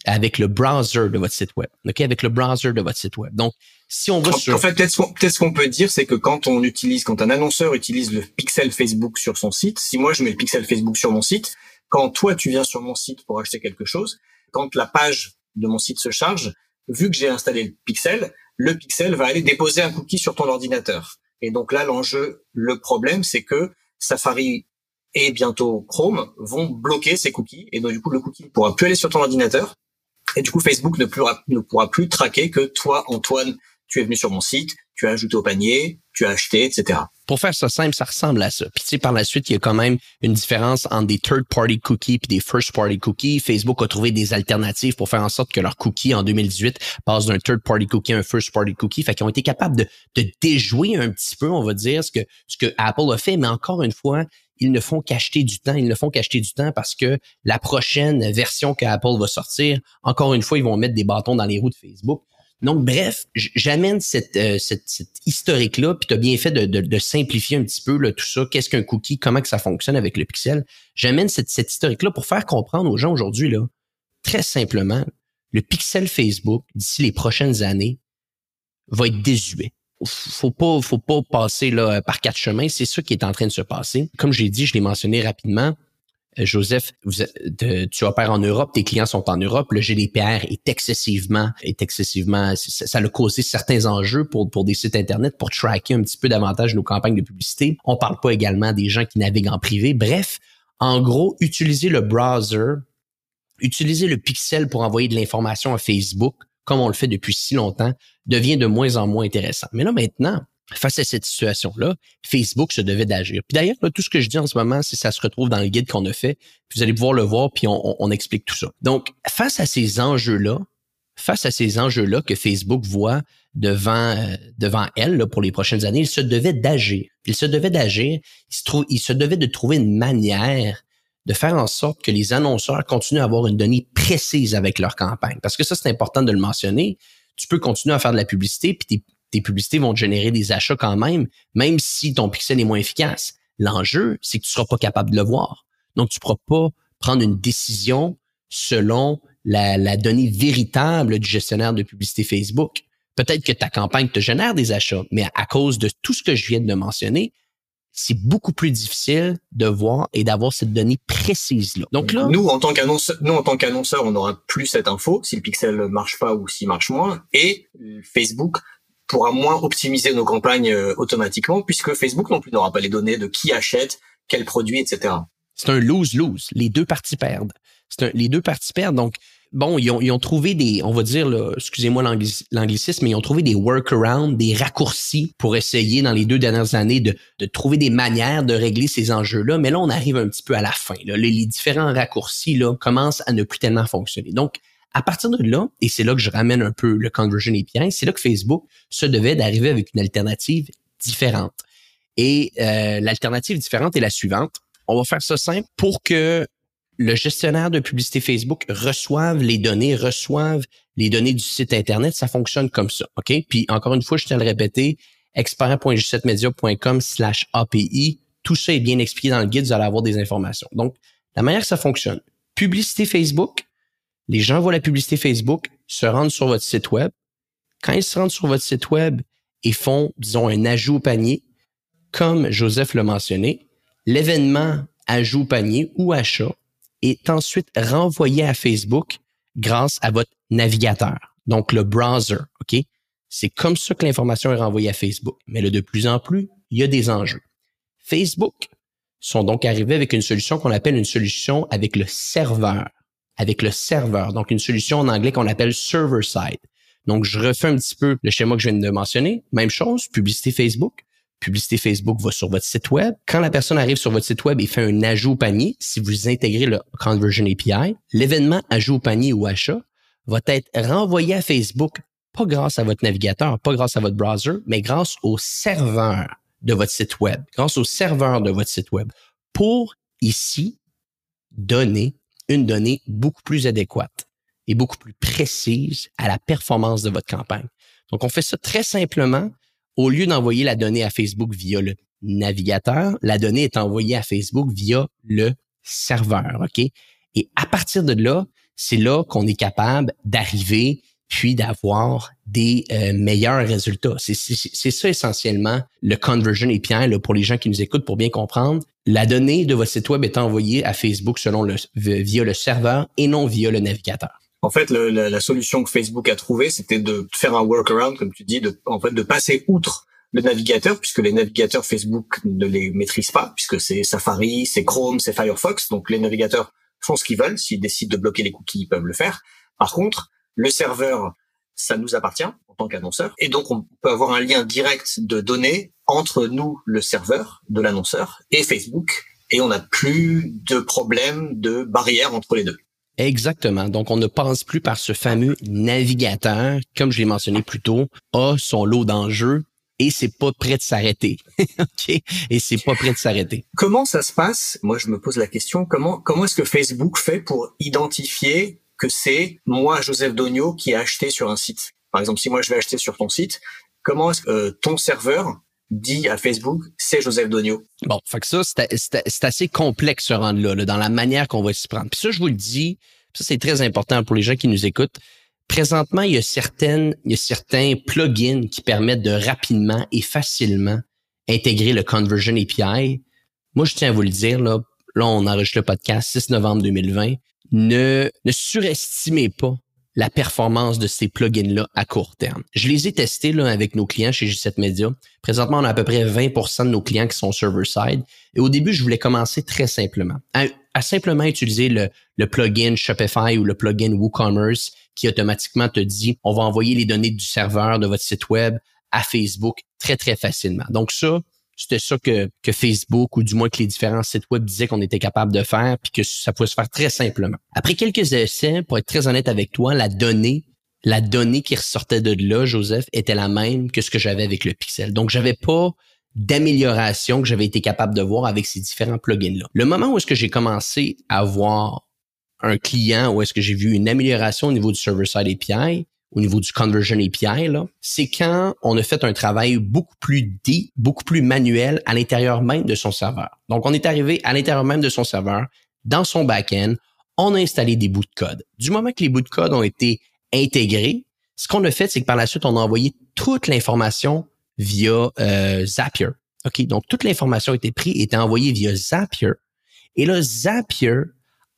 avec le browser de votre site web. OK? Avec le browser de votre site web. Donc, si on va en, sur... En fait, peut-être ce qu'on peut dire, c'est que quand on utilise, quand un annonceur utilise le pixel Facebook sur son site, si moi je mets le pixel Facebook sur mon site, quand toi tu viens sur mon site pour acheter quelque chose, quand la page de mon site se charge, vu que j'ai installé le pixel, le pixel va aller déposer un cookie sur ton ordinateur. Et donc là, l'enjeu, le problème, c'est que Safari et bientôt Chrome vont bloquer ces cookies. Et donc, du coup, le cookie ne pourra plus aller sur ton ordinateur. Et du coup, Facebook ne pourra, ne pourra plus traquer que toi, Antoine, tu es venu sur mon site, tu as ajouté au panier, tu as acheté, etc. Pour faire ça simple, ça ressemble à ça. Puis tu sais, par la suite, il y a quand même une différence entre des third-party cookies puis des first-party cookies. Facebook a trouvé des alternatives pour faire en sorte que leur cookie en 2018 passe d'un third-party cookie à un first-party cookie. Fait qu'ils ont été capables de, de déjouer un petit peu, on va dire, ce que, ce que Apple a fait. Mais encore une fois, ils ne font qu'acheter du temps. Ils ne font qu'acheter du temps parce que la prochaine version que Apple va sortir, encore une fois, ils vont mettre des bâtons dans les roues de Facebook. Donc, bref, j'amène cette, euh, cette, historique-là, puis tu as bien fait de, de, simplifier un petit peu là, tout ça. Qu'est-ce qu'un cookie? Comment que ça fonctionne avec le pixel? J'amène cette, cette historique-là pour faire comprendre aux gens aujourd'hui, là, très simplement, le pixel Facebook, d'ici les prochaines années, va être désuet faut pas, faut pas passer là, par quatre chemins. C'est ça qui est en train de se passer. Comme j'ai dit, je l'ai mentionné rapidement. Euh, Joseph, tu opères en Europe, tes clients sont en Europe. Le GDPR est excessivement, est excessivement, ça, a causé certains enjeux pour, pour des sites internet pour tracker un petit peu davantage nos campagnes de publicité. On parle pas également des gens qui naviguent en privé. Bref, en gros, utiliser le browser, utiliser le pixel pour envoyer de l'information à Facebook, comme on le fait depuis si longtemps, devient de moins en moins intéressant. Mais là, maintenant, face à cette situation-là, Facebook se devait d'agir. Puis d'ailleurs, tout ce que je dis en ce moment, c'est ça se retrouve dans le guide qu'on a fait. Vous allez pouvoir le voir, puis on, explique tout ça. Donc, face à ces enjeux-là, face à ces enjeux-là que Facebook voit devant euh, devant elle pour les prochaines années, il se devait d'agir. Il se devait d'agir. Il se, il se devait de trouver une manière de faire en sorte que les annonceurs continuent à avoir une donnée précise avec leur campagne. Parce que ça, c'est important de le mentionner. Tu peux continuer à faire de la publicité, puis tes, publicités vont te générer des achats quand même, même si ton pixel est moins efficace. L'enjeu, c'est que tu seras pas capable de le voir. Donc, tu pourras pas prendre une décision selon la, la donnée véritable du gestionnaire de publicité Facebook. Peut-être que ta campagne te génère des achats, mais à cause de tout ce que je viens de mentionner, c'est beaucoup plus difficile de voir et d'avoir cette donnée précise là. Donc là, nous en tant qu'annonceur, nous en tant qu'annonceur, on n'aura plus cette info si le pixel marche pas ou s'il marche moins et Facebook pourra moins optimiser nos campagnes euh, automatiquement puisque Facebook non plus n'aura pas les données de qui achète, quel produit, etc. C'est un lose-lose. Les deux parties perdent. C'est les deux parties perdent. Donc, bon, ils ont, ils trouvé des, on va dire, excusez-moi l'anglicisme, mais ils ont trouvé des workarounds, des raccourcis pour essayer dans les deux dernières années de, de trouver des manières de régler ces enjeux-là. Mais là, on arrive un petit peu à la fin. Là. Les, les, différents raccourcis là, commencent à ne plus tellement fonctionner. Donc, à partir de là, et c'est là que je ramène un peu le Conversion API, c'est là que Facebook se devait d'arriver avec une alternative différente. Et euh, l'alternative différente est la suivante. On va faire ça simple pour que le gestionnaire de publicité Facebook reçoive les données, reçoive les données du site Internet, ça fonctionne comme ça. OK? Puis encore une fois, je tiens à le répéter, expert.g7media.com slash API. Tout ça est bien expliqué dans le guide, vous allez avoir des informations. Donc, la manière que ça fonctionne, publicité Facebook, les gens voient la publicité Facebook, se rendent sur votre site web. Quand ils se rendent sur votre site web et font, disons, un ajout au panier, comme Joseph l'a mentionné, l'événement ajout au panier ou achat est ensuite renvoyé à Facebook grâce à votre navigateur, donc le browser. OK? C'est comme ça que l'information est renvoyée à Facebook. Mais là, de plus en plus, il y a des enjeux. Facebook sont donc arrivés avec une solution qu'on appelle une solution avec le serveur. Avec le serveur. Donc, une solution en anglais qu'on appelle server-side. Donc, je refais un petit peu le schéma que je viens de mentionner. Même chose, publicité Facebook publicité Facebook va sur votre site web. Quand la personne arrive sur votre site web et fait un ajout au panier, si vous intégrez le Conversion API, l'événement ajout au panier ou achat va être renvoyé à Facebook, pas grâce à votre navigateur, pas grâce à votre browser, mais grâce au serveur de votre site web, grâce au serveur de votre site web, pour ici donner une donnée beaucoup plus adéquate et beaucoup plus précise à la performance de votre campagne. Donc, on fait ça très simplement au lieu d'envoyer la donnée à Facebook via le navigateur, la donnée est envoyée à Facebook via le serveur, OK? Et à partir de là, c'est là qu'on est capable d'arriver puis d'avoir des euh, meilleurs résultats. C'est ça essentiellement le Conversion API là, pour les gens qui nous écoutent pour bien comprendre. La donnée de votre site web est envoyée à Facebook selon le, via le serveur et non via le navigateur. En fait, le, la, la, solution que Facebook a trouvée, c'était de faire un workaround, comme tu dis, de, en fait, de passer outre le navigateur, puisque les navigateurs Facebook ne les maîtrisent pas, puisque c'est Safari, c'est Chrome, c'est Firefox, donc les navigateurs font ce qu'ils veulent. S'ils décident de bloquer les cookies, ils peuvent le faire. Par contre, le serveur ça nous appartient en tant qu'annonceur. Et donc, on peut avoir un lien direct de données entre nous, le serveur de l'annonceur, et Facebook. Et on n'a plus de problème de barrière entre les deux. Exactement. Donc, on ne passe plus par ce fameux navigateur, comme je l'ai mentionné plus tôt, a son lot d'enjeux et c'est pas prêt de s'arrêter. OK? Et c'est pas prêt de s'arrêter. Comment ça se passe? Moi, je me pose la question, comment, comment est-ce que Facebook fait pour identifier que c'est moi, Joseph Dogno, qui ai acheté sur un site? Par exemple, si moi je vais acheter sur ton site, comment est-ce que euh, ton serveur dit à Facebook, c'est Joseph Dogno. Bon, fait que ça, c'est assez complexe ce rendre-là, là, dans la manière qu'on va s'y prendre. Puis ça, je vous le dis, ça c'est très important pour les gens qui nous écoutent. Présentement, il y a certaines, il y a certains plugins qui permettent de rapidement et facilement intégrer le Conversion API. Moi, je tiens à vous le dire, là, là, on enregistre le podcast 6 novembre 2020. Ne, ne surestimez pas la performance de ces plugins-là à court terme. Je les ai testés là, avec nos clients chez G7 Media. Présentement, on a à peu près 20% de nos clients qui sont server-side. Et au début, je voulais commencer très simplement. À, simplement utiliser le, le, plugin Shopify ou le plugin WooCommerce qui automatiquement te dit, on va envoyer les données du serveur de votre site web à Facebook très, très facilement. Donc ça, c'était ça que, que Facebook ou du moins que les différents sites web disaient qu'on était capable de faire puis que ça pouvait se faire très simplement. Après quelques essais, pour être très honnête avec toi, la donnée, la donnée qui ressortait de là, Joseph, était la même que ce que j'avais avec le Pixel. Donc, j'avais pas d'amélioration que j'avais été capable de voir avec ces différents plugins-là. Le moment où est-ce que j'ai commencé à voir un client où est-ce que j'ai vu une amélioration au niveau du server-side API, au niveau du conversion API, c'est quand on a fait un travail beaucoup plus deep, beaucoup plus manuel à l'intérieur même de son serveur. Donc, on est arrivé à l'intérieur même de son serveur, dans son back-end, on a installé des bouts de code. Du moment que les bouts de code ont été intégrés, ce qu'on a fait, c'est que par la suite, on a envoyé toute l'information via euh, Zapier. OK, donc toute l'information a été prise et été envoyée via Zapier. Et là, Zapier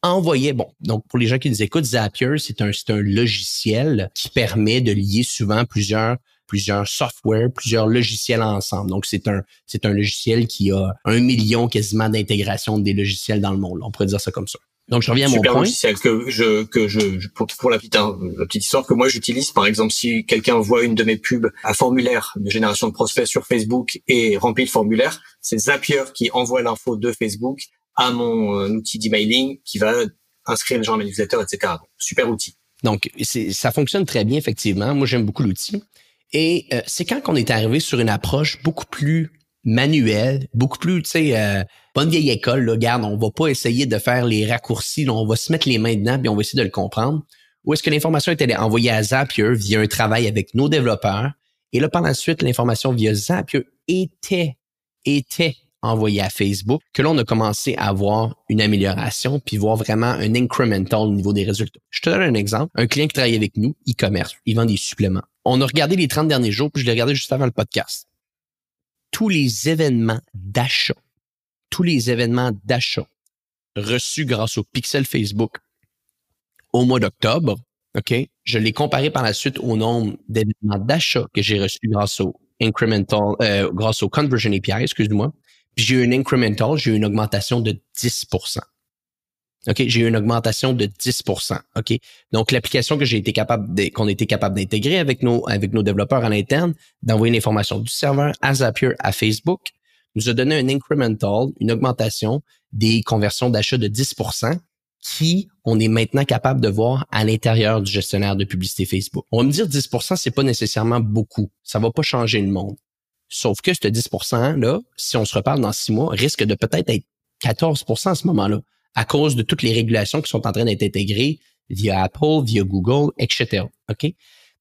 envoyait, bon, donc pour les gens qui nous écoutent, Zapier, c'est un, c'est un logiciel qui permet de lier souvent plusieurs plusieurs softwares, plusieurs logiciels ensemble. Donc, c'est un, c'est un logiciel qui a un million quasiment d'intégration des logiciels dans le monde. On pourrait dire ça comme ça. Donc, je reviens à mon Super point. logiciel que je, que je, pour, pour la petite, hein, la petite histoire que moi j'utilise, par exemple, si quelqu'un voit une de mes pubs à formulaire de génération de prospects sur Facebook et remplit le formulaire, c'est Zapier qui envoie l'info de Facebook à mon euh, outil d'emailing qui va inscrire les gens à mes etc. super outil. Donc, ça fonctionne très bien, effectivement. Moi, j'aime beaucoup l'outil. Et euh, c'est quand qu'on est arrivé sur une approche beaucoup plus manuelle, beaucoup plus, tu sais, euh, bonne vieille école, là, garde, on va pas essayer de faire les raccourcis, là, on va se mettre les mains dedans, puis on va essayer de le comprendre. Ou est-ce que l'information était envoyée à Zapier via un travail avec nos développeurs, et là, par la suite, l'information via Zapier était, était envoyé à Facebook, que là, on a commencé à voir une amélioration, puis voir vraiment un incremental au niveau des résultats. Je te donne un exemple. Un client qui travaille avec nous, e-commerce, il vend des suppléments. On a regardé les 30 derniers jours, puis je l'ai regardé juste avant le podcast. Tous les événements d'achat, tous les événements d'achat reçus grâce au pixel Facebook au mois d'octobre, OK? Je l'ai comparé par la suite au nombre d'événements d'achat que j'ai reçus grâce au incremental, euh, grâce au conversion API, excuse-moi, puis j'ai eu une incremental, j'ai eu une augmentation de 10% OK, j'ai eu une augmentation de 10% OK? Donc l'application que j'ai été capable qu'on été capable d'intégrer avec nos avec nos développeurs à l'interne, d'envoyer l'information du serveur à Zapier à Facebook, nous a donné un incremental, une augmentation des conversions d'achat de 10% qui on est maintenant capable de voir à l'intérieur du gestionnaire de publicité Facebook. On va me dire 10% c'est pas nécessairement beaucoup. Ça va pas changer le monde. Sauf que ce 10% là, si on se reparle dans six mois, risque de peut-être être 14% à ce moment-là, à cause de toutes les régulations qui sont en train d'être intégrées via Apple, via Google, etc. OK?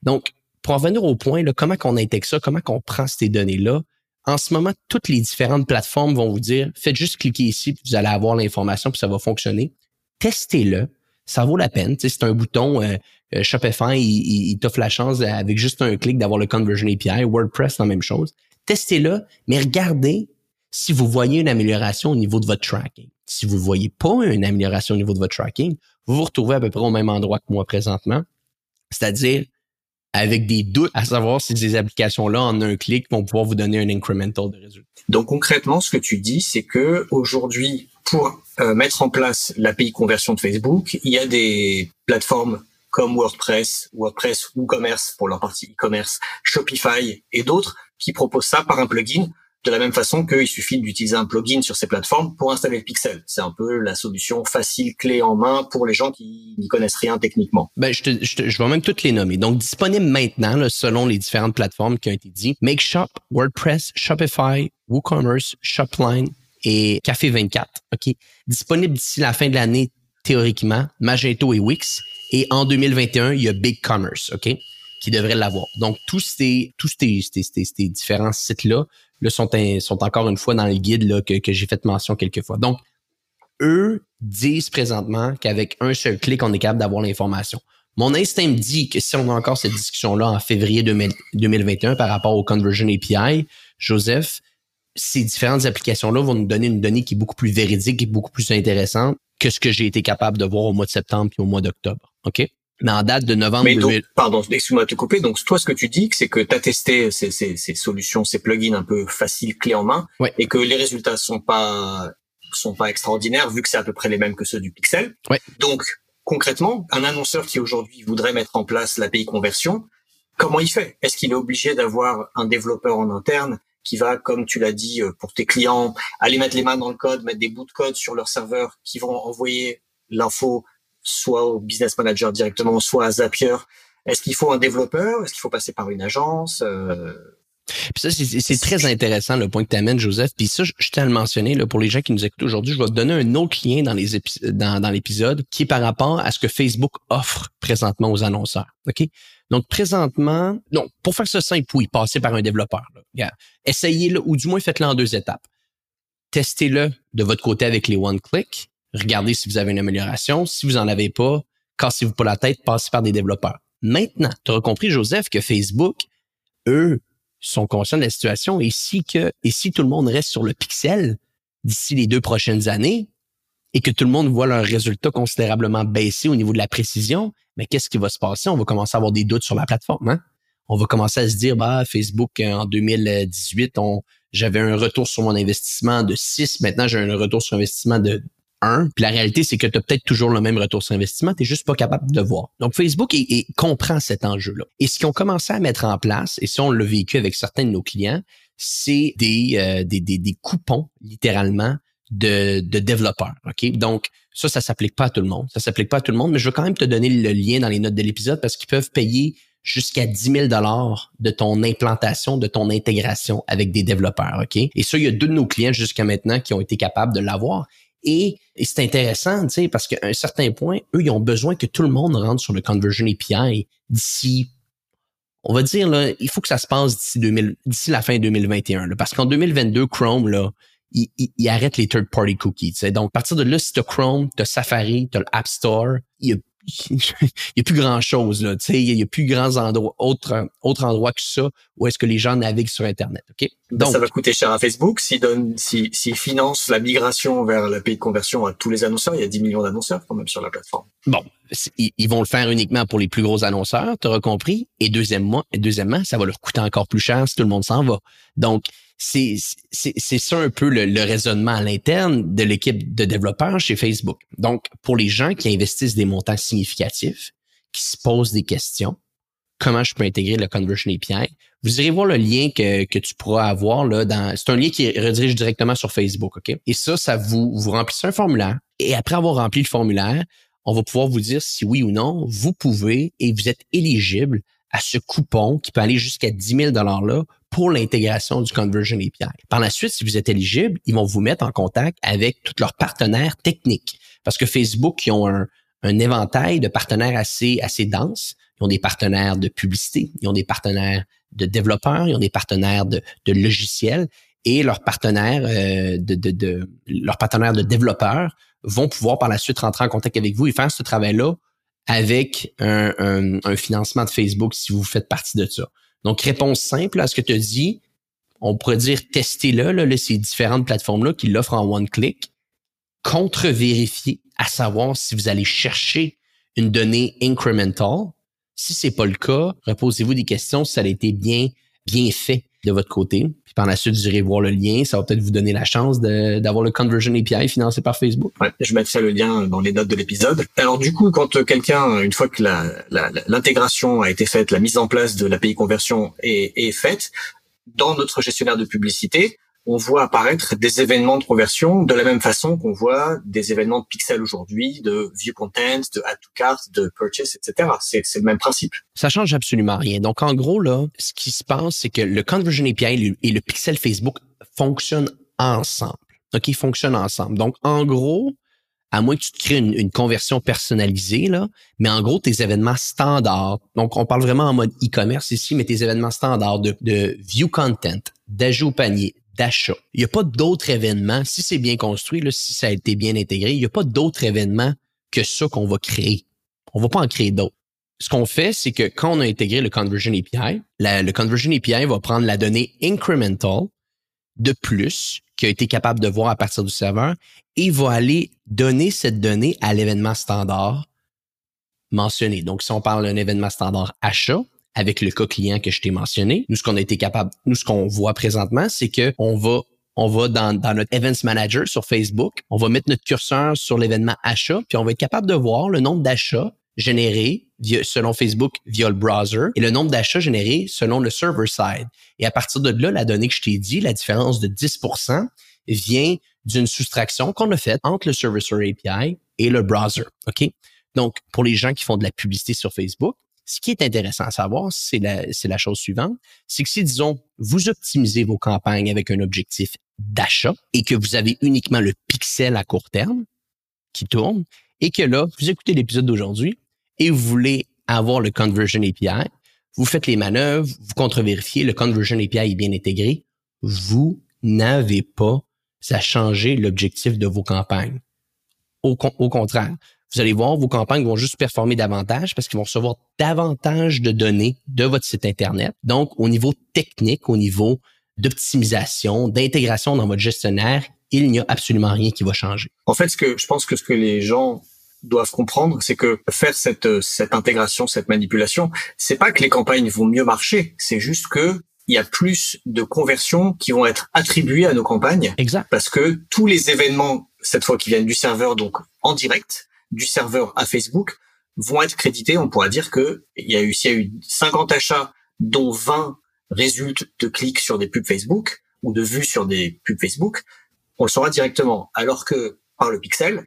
Donc, pour en venir au point, là, comment qu'on intègre ça, comment qu'on prend ces données-là, en ce moment, toutes les différentes plateformes vont vous dire, faites juste cliquer ici, puis vous allez avoir l'information, puis ça va fonctionner. Testez-le. Ça vaut la peine. c'est un bouton euh, euh, Shopify, il, il t'offre la chance avec juste un clic d'avoir le Conversion API. WordPress, la même chose testez-le, mais regardez si vous voyez une amélioration au niveau de votre tracking. Si vous ne voyez pas une amélioration au niveau de votre tracking, vous vous retrouvez à peu près au même endroit que moi présentement, c'est-à-dire avec des doutes à savoir si ces applications-là, en un clic, vont pouvoir vous donner un incremental de résultats. Donc concrètement, ce que tu dis, c'est que aujourd'hui, pour euh, mettre en place l'API conversion de Facebook, il y a des plateformes comme WordPress, WordPress WooCommerce pour leur partie e-commerce, Shopify et d'autres qui proposent ça par un plugin de la même façon qu'il suffit d'utiliser un plugin sur ces plateformes pour installer le pixel. C'est un peu la solution facile, clé en main pour les gens qui n'y connaissent rien techniquement. Ben, je, te, vais même toutes les nommer. Donc, disponible maintenant, selon les différentes plateformes qui ont été dites. MakeShop, WordPress, Shopify, WooCommerce, Shopline et Café 24. OK? Disponible d'ici la fin de l'année, théoriquement, Magento et Wix. Et en 2021, il y a BigCommerce, OK? Qui devrait l'avoir. Donc, tous ces, tous ces, ces, ces, ces différents sites-là là, sont, sont encore une fois dans le guide là, que, que j'ai fait mention quelques fois. Donc, eux disent présentement qu'avec un seul clic, on est capable d'avoir l'information. Mon instinct me dit que si on a encore cette discussion-là en février 2021 par rapport au Conversion API, Joseph, ces différentes applications-là vont nous donner une donnée qui est beaucoup plus véridique et beaucoup plus intéressante que ce que j'ai été capable de voir au mois de septembre et au mois d'octobre. OK? Mais en date de novembre Mais donc, 2000 pardon, excuse-moi de te couper. Donc, toi, ce que tu dis, c'est que tu as testé ces, ces, ces solutions, ces plugins un peu faciles, clés en main, Ouais. et que les résultats sont pas sont pas extraordinaires vu que c'est à peu près les mêmes que ceux du Pixel. Ouais. Donc, concrètement, un annonceur qui aujourd'hui voudrait mettre en place l'API conversion, comment il fait? Est-ce qu'il est obligé d'avoir un développeur en interne qui va, comme tu l'as dit, euh, pour tes clients, aller mettre les mains dans le code, mettre des bouts de code sur leur serveur qui vont envoyer l'info soit au business manager directement, soit à Zapier. Est-ce qu'il faut un développeur? Est-ce qu'il faut passer par une agence? Euh, Puis ça, c'est- très intéressant le point que tu amènes, Joseph. Puis ça, je, je tiens à le mentionner là, pour les gens qui nous écoutent aujourd'hui. Je vais te donner un autre lien dans les dans, dans l'épisode qui est par rapport à ce que Facebook offre présentement aux annonceurs. OK? Donc, présentement, non, pour faire ça simple, oui, passez par un développeur. Essayez-le, ou du moins faites-le en deux étapes. Testez-le de votre côté avec les one-click. Regardez si vous avez une amélioration. Si vous en avez pas, cassez-vous pas la tête, passez par des développeurs. Maintenant, tu auras compris, Joseph, que Facebook, eux, sont conscients de la situation et si que et si tout le monde reste sur le pixel d'ici les deux prochaines années et que tout le monde voit leurs résultats considérablement baisser au niveau de la précision, mais qu'est-ce qui va se passer? On va commencer à avoir des doutes sur la plateforme. Hein? On va commencer à se dire bah Facebook euh, en 2018, on j'avais un retour sur mon investissement de 6, maintenant j'ai un retour sur investissement de 1. Puis la réalité, c'est que tu as peut-être toujours le même retour sur investissement, tu juste pas capable de voir. Donc Facebook est- est- comprend cet enjeu-là. Et ce qu'ils ont commencé à mettre en place, et ça on l'a vécu avec certains de nos clients, c'est des, euh, des, des, coupons, littéralement, de, de développeurs. OK? Donc, ça, ça s'applique pas à tout le monde. Ça s'applique pas à tout le monde, mais je veux quand même te donner le lien dans les notes de l'épisode parce qu'ils peuvent payer jusqu'à 10 000 de ton implantation, de ton intégration avec des développeurs. OK? Et ça, il y a deux de nos clients jusqu'à maintenant qui ont été capables de l'avoir. Et, et c'est intéressant, tu sais, parce qu'à un certain point, eux, ils ont besoin que tout le monde rentre sur le Conversion API d'ici, on va dire, là, il faut que ça se passe d'ici 2000 d'ici la fin 2021. là, parce qu'en 2022, Chrome, là, il, il- arrête les third-party cookies. tu sais. Donc, à partir de là, si tu Chrome, tu Safari, tu l'App Store, il y a, il y a plus grand-chose. là, tu sais. Il y a plus grands endroits, autres autre endroits que ça où est-ce que les gens naviguent sur Internet. OK? Ben, Donc, ça va coûter cher à Facebook s'il donne, s'il s'il finance la migration vers l'API de conversion à tous les annonceurs. Il y a 10 millions d'annonceurs quand même sur la plateforme. Bon, ils, vont le faire uniquement pour les plus gros annonceurs, tu auras compris. Et deuxièmement, et deuxièmement, ça va leur coûter encore plus cher si tout le monde s'en va. Donc, c'est ça un peu le, le raisonnement à l'interne de l'équipe de développeurs chez Facebook. Donc, pour les gens qui investissent des montants significatifs, qui se posent des questions, comment je peux intégrer le Conversion API, vous irez voir le lien que, que tu pourras avoir là dans. C'est un lien qui redirige directement sur Facebook, OK? Et ça, ça vous, vous remplissez un formulaire. Et après avoir rempli le formulaire, on va pouvoir vous dire si oui ou non, vous pouvez et vous êtes éligible à ce coupon qui peut aller jusqu'à 10 000 là pour l'intégration du Conversion API. Par la suite, si vous êtes éligible, ils vont vous mettre en contact avec tous leurs partenaires techniques. Parce que Facebook, ils ont un, un éventail de partenaires assez, assez dense. Ils ont des partenaires de publicité, ils ont des partenaires de développeurs, ils ont des partenaires de, de logiciels et leurs partenaires euh, de, de, de leurs partenaires de développeurs vont pouvoir par la suite rentrer en contact avec vous et faire ce travail-là avec un, un, un financement de Facebook si vous faites partie de ça. Donc, réponse simple à ce que tu as dit, on pourrait dire testez-le, là, là, ces différentes plateformes-là qui l'offrent en one-click, contre-vérifier à savoir si vous allez chercher une donnée incremental. Si c'est pas le cas, reposez-vous des questions si ça a été bien, bien fait. De votre côté. Puis par la suite, vous irez voir le lien. Ça va peut-être vous donner la chance d'avoir le Conversion API financé par Facebook. Ouais, je mettrai le lien dans les notes de l'épisode. Alors du coup, quand quelqu'un, une fois que l'intégration a été faite, la mise en place de l'API conversion est, est faite, dans notre gestionnaire de publicité, on voit apparaître des événements de conversion de la même façon qu'on voit des événements de pixel aujourd'hui, de view content, de add to cart, de purchase, etc. C'est le même principe. Ça change absolument rien. Donc, en gros, là, ce qui se passe, c'est que le Conversion API et le pixel Facebook fonctionnent ensemble. OK, ils fonctionnent ensemble. Donc, en gros, à moins que tu te crées une, conversion personnalisée, là, mais en gros, tes événements standards, donc on parle vraiment en mode e-commerce ici, mais tes événements standards de, de view content, d'ajout au panier, d'achat. Il n'y a pas d'autres événements, si c'est bien construit, si ça a été bien intégré, il n'y a pas d'autres événements que ça qu'on va créer. On va pas en créer d'autres. Ce qu'on fait, c'est que quand on a intégré le Conversion API, le Conversion API va prendre la donnée incremental de plus qui a été capable de voir à partir du serveur et va aller donner cette donnée à l'événement standard mentionné. Donc, si on parle d'un événement standard achat, avec le cas client que je t'ai mentionné. Nous, ce qu'on a été capable, nous, ce qu'on voit présentement, c'est que on va on va dans, dans notre Events Manager sur Facebook, on va mettre notre curseur sur l'événement achat, puis on va être capable de voir le nombre d'achats générés via, selon Facebook via le browser et le nombre d'achats générés selon le server side. Et à partir de là, la donnée que je t'ai dit, la différence de 10% vient d'une soustraction qu'on a faite entre le Servicer API et le browser. OK? Donc, pour les gens qui font de la publicité sur Facebook, ce qui est intéressant à savoir, c'est la, la chose suivante, c'est que si, disons, vous optimisez vos campagnes avec un objectif d'achat et que vous avez uniquement le pixel à court terme qui tourne et que là, vous écoutez l'épisode d'aujourd'hui et vous voulez avoir le Conversion API, vous faites les manœuvres, vous contre-vérifiez, le Conversion API est bien intégré, vous n'avez pas à changer l'objectif de vos campagnes. Au, au contraire, vous allez voir, vos campagnes vont juste performer davantage parce qu'ils vont recevoir davantage de données de votre site Internet. Donc, au niveau technique, au niveau d'optimisation, d'intégration dans votre gestionnaire, il n'y a absolument rien qui va changer. En fait, ce que je pense que ce que les gens doivent comprendre, c'est que faire cette cette intégration, cette manipulation, c'est pas que les campagnes vont mieux marcher, c'est juste que il y a plus de conversions qui vont être attribuées à nos campagnes. Exact. Parce que tous les événements, cette fois qui viennent du serveur, donc en direct, du serveur à Facebook vont être crédités. On pourra dire que y a eu, s'il y a eu 50 achats, dont 20 résultent de clics sur des pubs Facebook ou de vues sur des pubs Facebook, on le saura directement. Alors que par le pixel,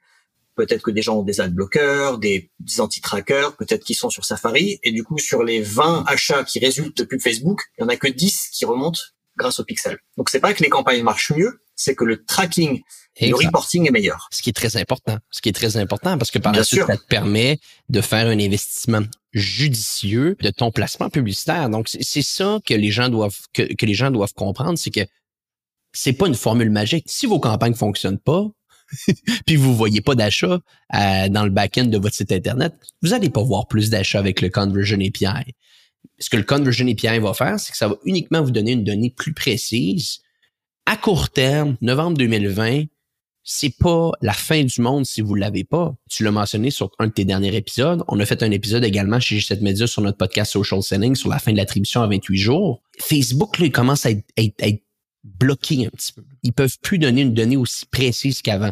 peut-être que des gens ont des ad bloqueurs, des, anti-trackers, peut-être qu'ils sont sur Safari, et du coup, sur les 20 achats qui résultent de pubs Facebook, il y en a que 10 qui remontent grâce au pixel. Donc c'est pas que les campagnes marchent mieux, c'est que le tracking le reporting est meilleur. Ce qui est très important. Ce qui est très important parce que par la suite, ça te permet de faire un investissement judicieux de ton placement publicitaire. Donc, c'est ça que les gens doivent, que, les gens doivent comprendre, c'est que c'est pas une formule magique. Si vos campagnes fonctionnent pas, puis vous voyez pas d'achat euh, dans le back-end de votre site Internet, vous allez pas voir plus d'achats avec le Conversion API. Ce que le Conversion API va faire, c'est que ça va uniquement vous donner une donnée plus précise à court terme, novembre 2020, c'est pas la fin du monde si vous l'avez pas. Tu l'as mentionné sur un de tes derniers épisodes. On a fait un épisode également chez G7 Media sur notre podcast Social Selling sur la fin de l'attribution à 28 jours. Facebook, là, commence à être, être, bloqué un petit peu. Ils peuvent plus donner une donnée aussi précise qu'avant.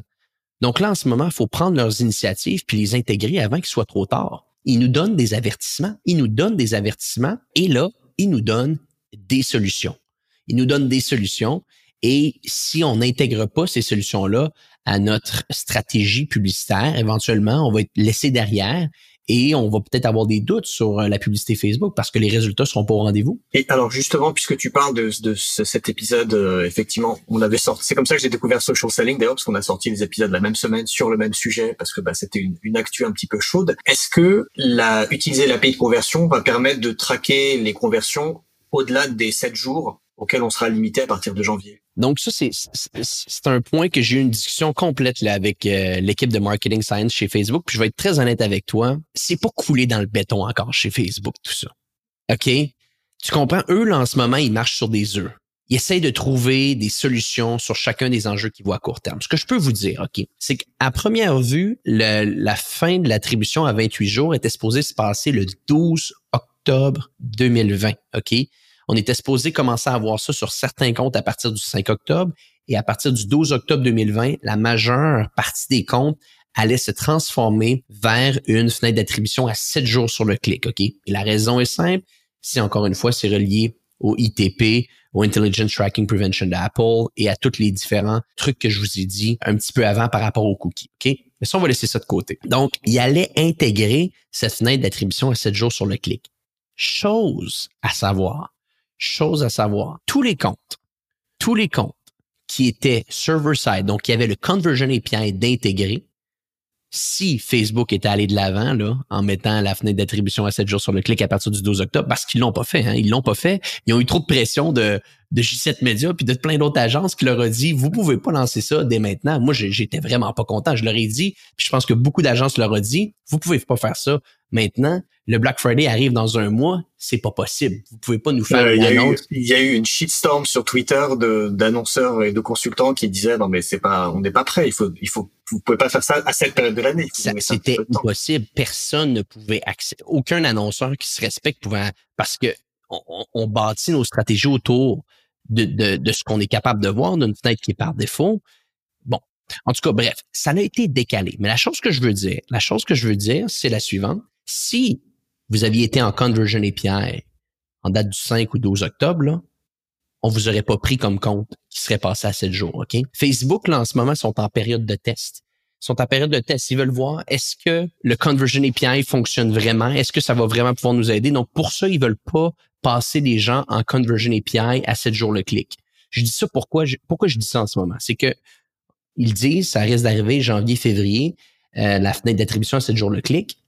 Donc là, en ce moment, il faut prendre leurs initiatives puis les intégrer avant qu'il soit trop tard. Ils nous donnent des avertissements. Ils nous donnent des avertissements et là, ils nous donnent des solutions. Ils nous donnent des solutions et si on n'intègre pas ces solutions-là à notre stratégie publicitaire, éventuellement, on va être laissé derrière et on va peut-être avoir des doutes sur euh, la publicité Facebook parce que les résultats seront pas au rendez-vous. Et alors justement, puisque tu parles de, de cet épisode, euh, effectivement, on avait sorti. C'est comme ça que j'ai découvert social selling d'ailleurs, parce qu'on a sorti les épisodes la même semaine sur le même sujet, parce que bah, c'était une, une actu un petit peu chaude. Est-ce que la, utiliser l'API de conversion va permettre de traquer les conversions au-delà des 7 jours auxquels on sera limité à partir de janvier? Donc ça, c'est, un point que j'ai eu une discussion complète là, avec euh, l'équipe de marketing science chez Facebook. Puis je vais être très honnête avec toi, c'est pas coulé dans le béton encore chez Facebook tout ça. OK? Tu comprends? Eux, là, en ce moment, ils marchent sur des œufs. Ils essayent de trouver des solutions sur chacun des enjeux qu'ils voient à court terme. Ce que je peux vous dire, OK, c'est qu'à première vue, la fin de l'attribution à 28 jours était supposée se passer le 12 octobre 2020. OK? On était supposé commencer à avoir ça sur certains comptes à partir du 5 octobre et à partir du 12 octobre 2020, la majeure partie des comptes allait se transformer vers une fenêtre d'attribution à 7 jours sur le clic. OK? Et la raison est simple. Si encore une fois, c'est relié au ITP, au Intelligent Tracking Prevention d'Apple et à tous les différents trucs que je vous ai dit un petit peu avant par rapport aux cookies. OK? Mais ça, on va laisser ça de côté. Donc, il allait intégrer cette fenêtre d'attribution à 7 jours sur le clic. Chose à savoir, chose à savoir, tous les comptes, tous les comptes qui étaient server-side, donc qui avaient le Conversion API d'intégrer, si Facebook était allé de l'avant là, en mettant la fenêtre d'attribution à 7 jours sur le clic à partir du 12 octobre, parce qu'ils l'ont pas fait. Hein, ils l'ont pas fait. Ils ont eu trop de pression de, de J7 Media puis de plein d'autres agences qui leur ont dit vous pouvez pas lancer ça dès maintenant. Moi, j'étais vraiment pas content. Je leur ai dit, puis je pense que beaucoup d'agences leur ont dit vous pouvez pas faire ça maintenant le Black Friday arrive dans un mois, c'est pas possible. Vous pouvez pas nous faire euh, une il, y annonce. a eu, il y a eu une shitstorm sur Twitter de d'annonceurs et de consultants qui disaient non mais c'est pas on n'est pas prêt, il faut il faut vous pouvez pas faire ça à cette période de l'année. C'était impossible. Personne ne pouvait accéder. Aucun annonceur qui se respecte pouvait parce que on, on- on bâtit nos stratégies autour de, de, de ce qu'on est capable de voir d'une fenêtre qui est par défaut. Bon. En tout cas, bref, ça a été décalé. Mais la chose que je veux dire, la chose que je veux dire, c'est la suivante. Si vous aviez été en Conversion API en date du 5 ou 12 octobre, là, on vous aurait pas pris comme compte qui serait passé à 7 jours, OK? Facebook, là, en ce moment, sont en période de test. Ils sont en période de test. Ils veulent voir est-ce que le Conversion API fonctionne vraiment? Est-ce que ça va vraiment pouvoir nous aider? Donc, pour ça, ils veulent pas passer les gens en Conversion API à 7 jours le clic. Je dis ça pourquoi je, pourquoi je dis ça en ce moment? C'est que ils disent, ça risque d'arriver janvier, février, euh, la fenêtre d'attribution à 7 jours le clic.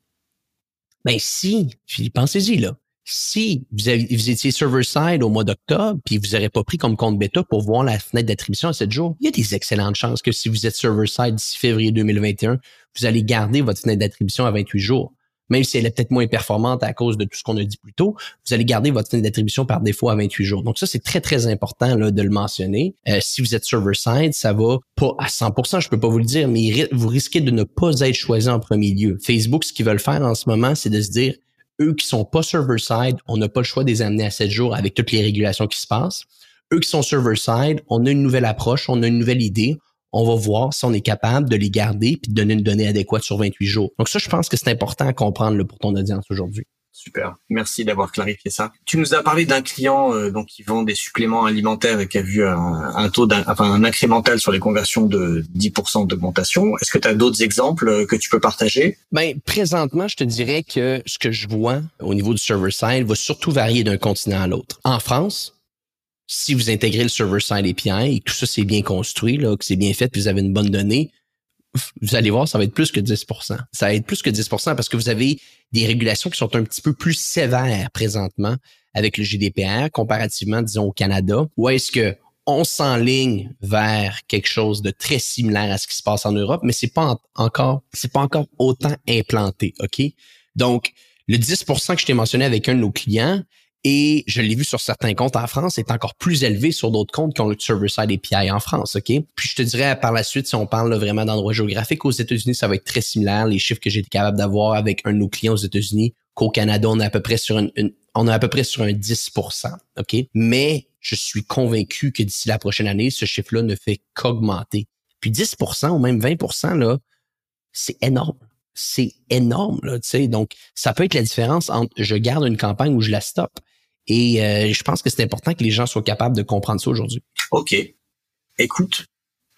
Ben si, pensez-y là, si vous, vous étiez server-side au mois d'octobre, puis vous n'aurez pas pris comme compte bêta pour voir la fenêtre d'attribution à 7 jours, il y a des excellentes chances que si vous êtes server-side d'ici février 2021, vous allez garder votre fenêtre d'attribution à 28 jours. Même si elle est peut-être moins performante à cause de tout ce qu'on a dit plus tôt, vous allez garder votre fenêtre d'attribution par défaut à 28 jours. Donc ça, c'est très, très important là, de le mentionner. Euh, si vous êtes server-side, ça va pas à 100%, je peux pas vous le dire, mais vous risquez de ne pas être choisi en premier lieu. Facebook, ce qu'ils veulent faire en ce moment, c'est de se dire, eux qui sont pas server-side, on n'a pas le choix de les amener à 7 jours avec toutes les régulations qui se passent. Eux qui sont server-side, on a une nouvelle approche, on a une nouvelle idée. On va voir si on est capable de les garder puis de donner une donnée adéquate sur 28 jours. Donc ça, je pense que c'est important à comprendre là, pour ton audience aujourd'hui. Super, merci d'avoir clarifié ça. Tu nous as parlé d'un client euh, donc qui vend des suppléments alimentaires et qui a vu un, un taux, d'un- enfin un incrémental sur les conversions de 10% d'augmentation. Est-ce que tu as d'autres exemples euh, que tu peux partager? Ben, présentement, je te dirais que ce que je vois au niveau du server-side va surtout varier d'un continent à l'autre. En France, si vous intégrez le server-side API et que tout ça c'est bien construit, là, que c'est bien fait, puis vous avez une bonne donnée, vous allez voir, ça va être plus que 10% Ça va être plus que 10% parce que vous avez des régulations qui sont un petit peu plus sévères présentement avec le GDPR comparativement, disons, au Canada, où est-ce que on s'enligne vers quelque chose de très similaire à ce qui se passe en Europe, mais c'est pas en- encore, c'est pas encore autant implanté, OK? Donc, le 10% que je t'ai mentionné avec un de nos clients, et je l'ai vu sur certains comptes en France, est encore plus élevé sur d'autres comptes qui ont le server-side API en France, OK? Puis je te dirais par la suite, si on parle vraiment d'endroits géographiques, aux États-Unis, ça va être très similaire. Les chiffres que j'ai été capable d'avoir avec un de nos clients aux États-Unis, qu'au Canada, on est à peu près sur une, une- on est à peu près sur un 10% OK? Mais je suis convaincu que d'ici la prochaine année, ce chiffre-là ne fait qu'augmenter. Puis 10% ou même 20% là, c'est énorme. C'est énorme, là, tu sais. Donc, ça peut être la différence entre je garde une campagne ou je la stoppe. Et euh, je pense que c'est important que les gens soient capables de comprendre ça aujourd'hui. Ok. Écoute,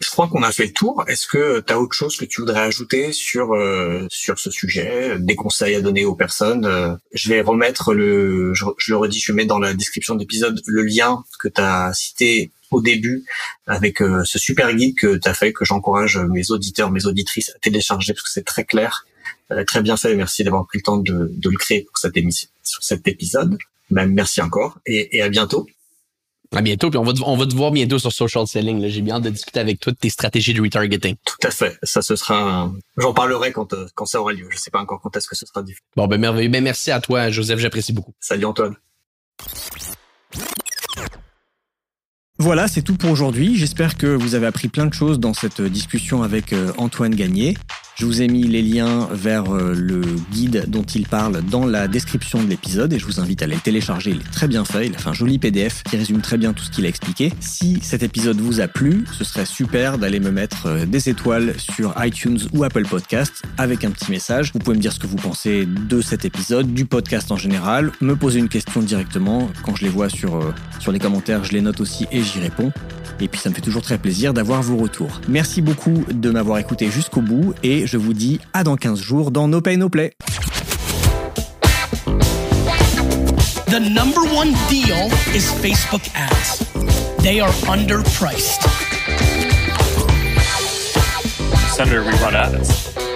je crois qu'on a fait le tour. Est-ce que tu as autre chose que tu voudrais ajouter sur euh, sur ce sujet, des conseils à donner aux personnes? Euh, Je vais remettre le, je, le redis, je mettre dans la description de l'épisode le lien que tu as cité au début avec euh, ce super guide que tu as fait, que j'encourage mes auditeurs, mes auditrices à télécharger parce que c'est très clair, euh, très bien fait. Merci d'avoir pris le temps de, de le créer pour cette émission, sur cet épisode. Même merci encore et, et à bientôt. À bientôt, puis on va, te- on va te voir bientôt sur Social Selling. J'ai bien hâte de discuter avec toi de tes stratégies de retargeting. Tout à fait. Ça, ce sera. J'en parlerai quand euh, quand ça aura lieu. Je sais pas encore quand est-ce que ce sera diffusé. Bon, ben merveilleux. Ben merci à toi, Joseph. J'apprécie beaucoup. Salut Antoine. Voilà, c'est tout pour aujourd'hui. J'espère que vous avez appris plein de choses dans cette discussion avec euh, Antoine Gagné. Je vous ai mis les liens vers euh, le guide dont il parle dans la description de l'épisode et je vous invite à les télécharger. Il est très bien fait. Il a fait un joli PDF qui résume très bien tout ce qu'il a expliqué. Si cet épisode vous a plu, ce serait super d'aller me mettre euh, des étoiles sur iTunes ou Apple Podcast avec un petit message. Vous pouvez me dire ce que vous pensez de cet épisode, du podcast en général, me poser une question directement. Quand je les vois sur, euh, sur les commentaires, je les note aussi et j'y réponds. Et puis ça me fait toujours très plaisir d'avoir vos retours. Merci beaucoup de m'avoir écouté jusqu'au bout et je vous dis à dans 15 jours dans No Pay No Play. The number one deal is Facebook ads. They are underpriced. Senator, we run ads.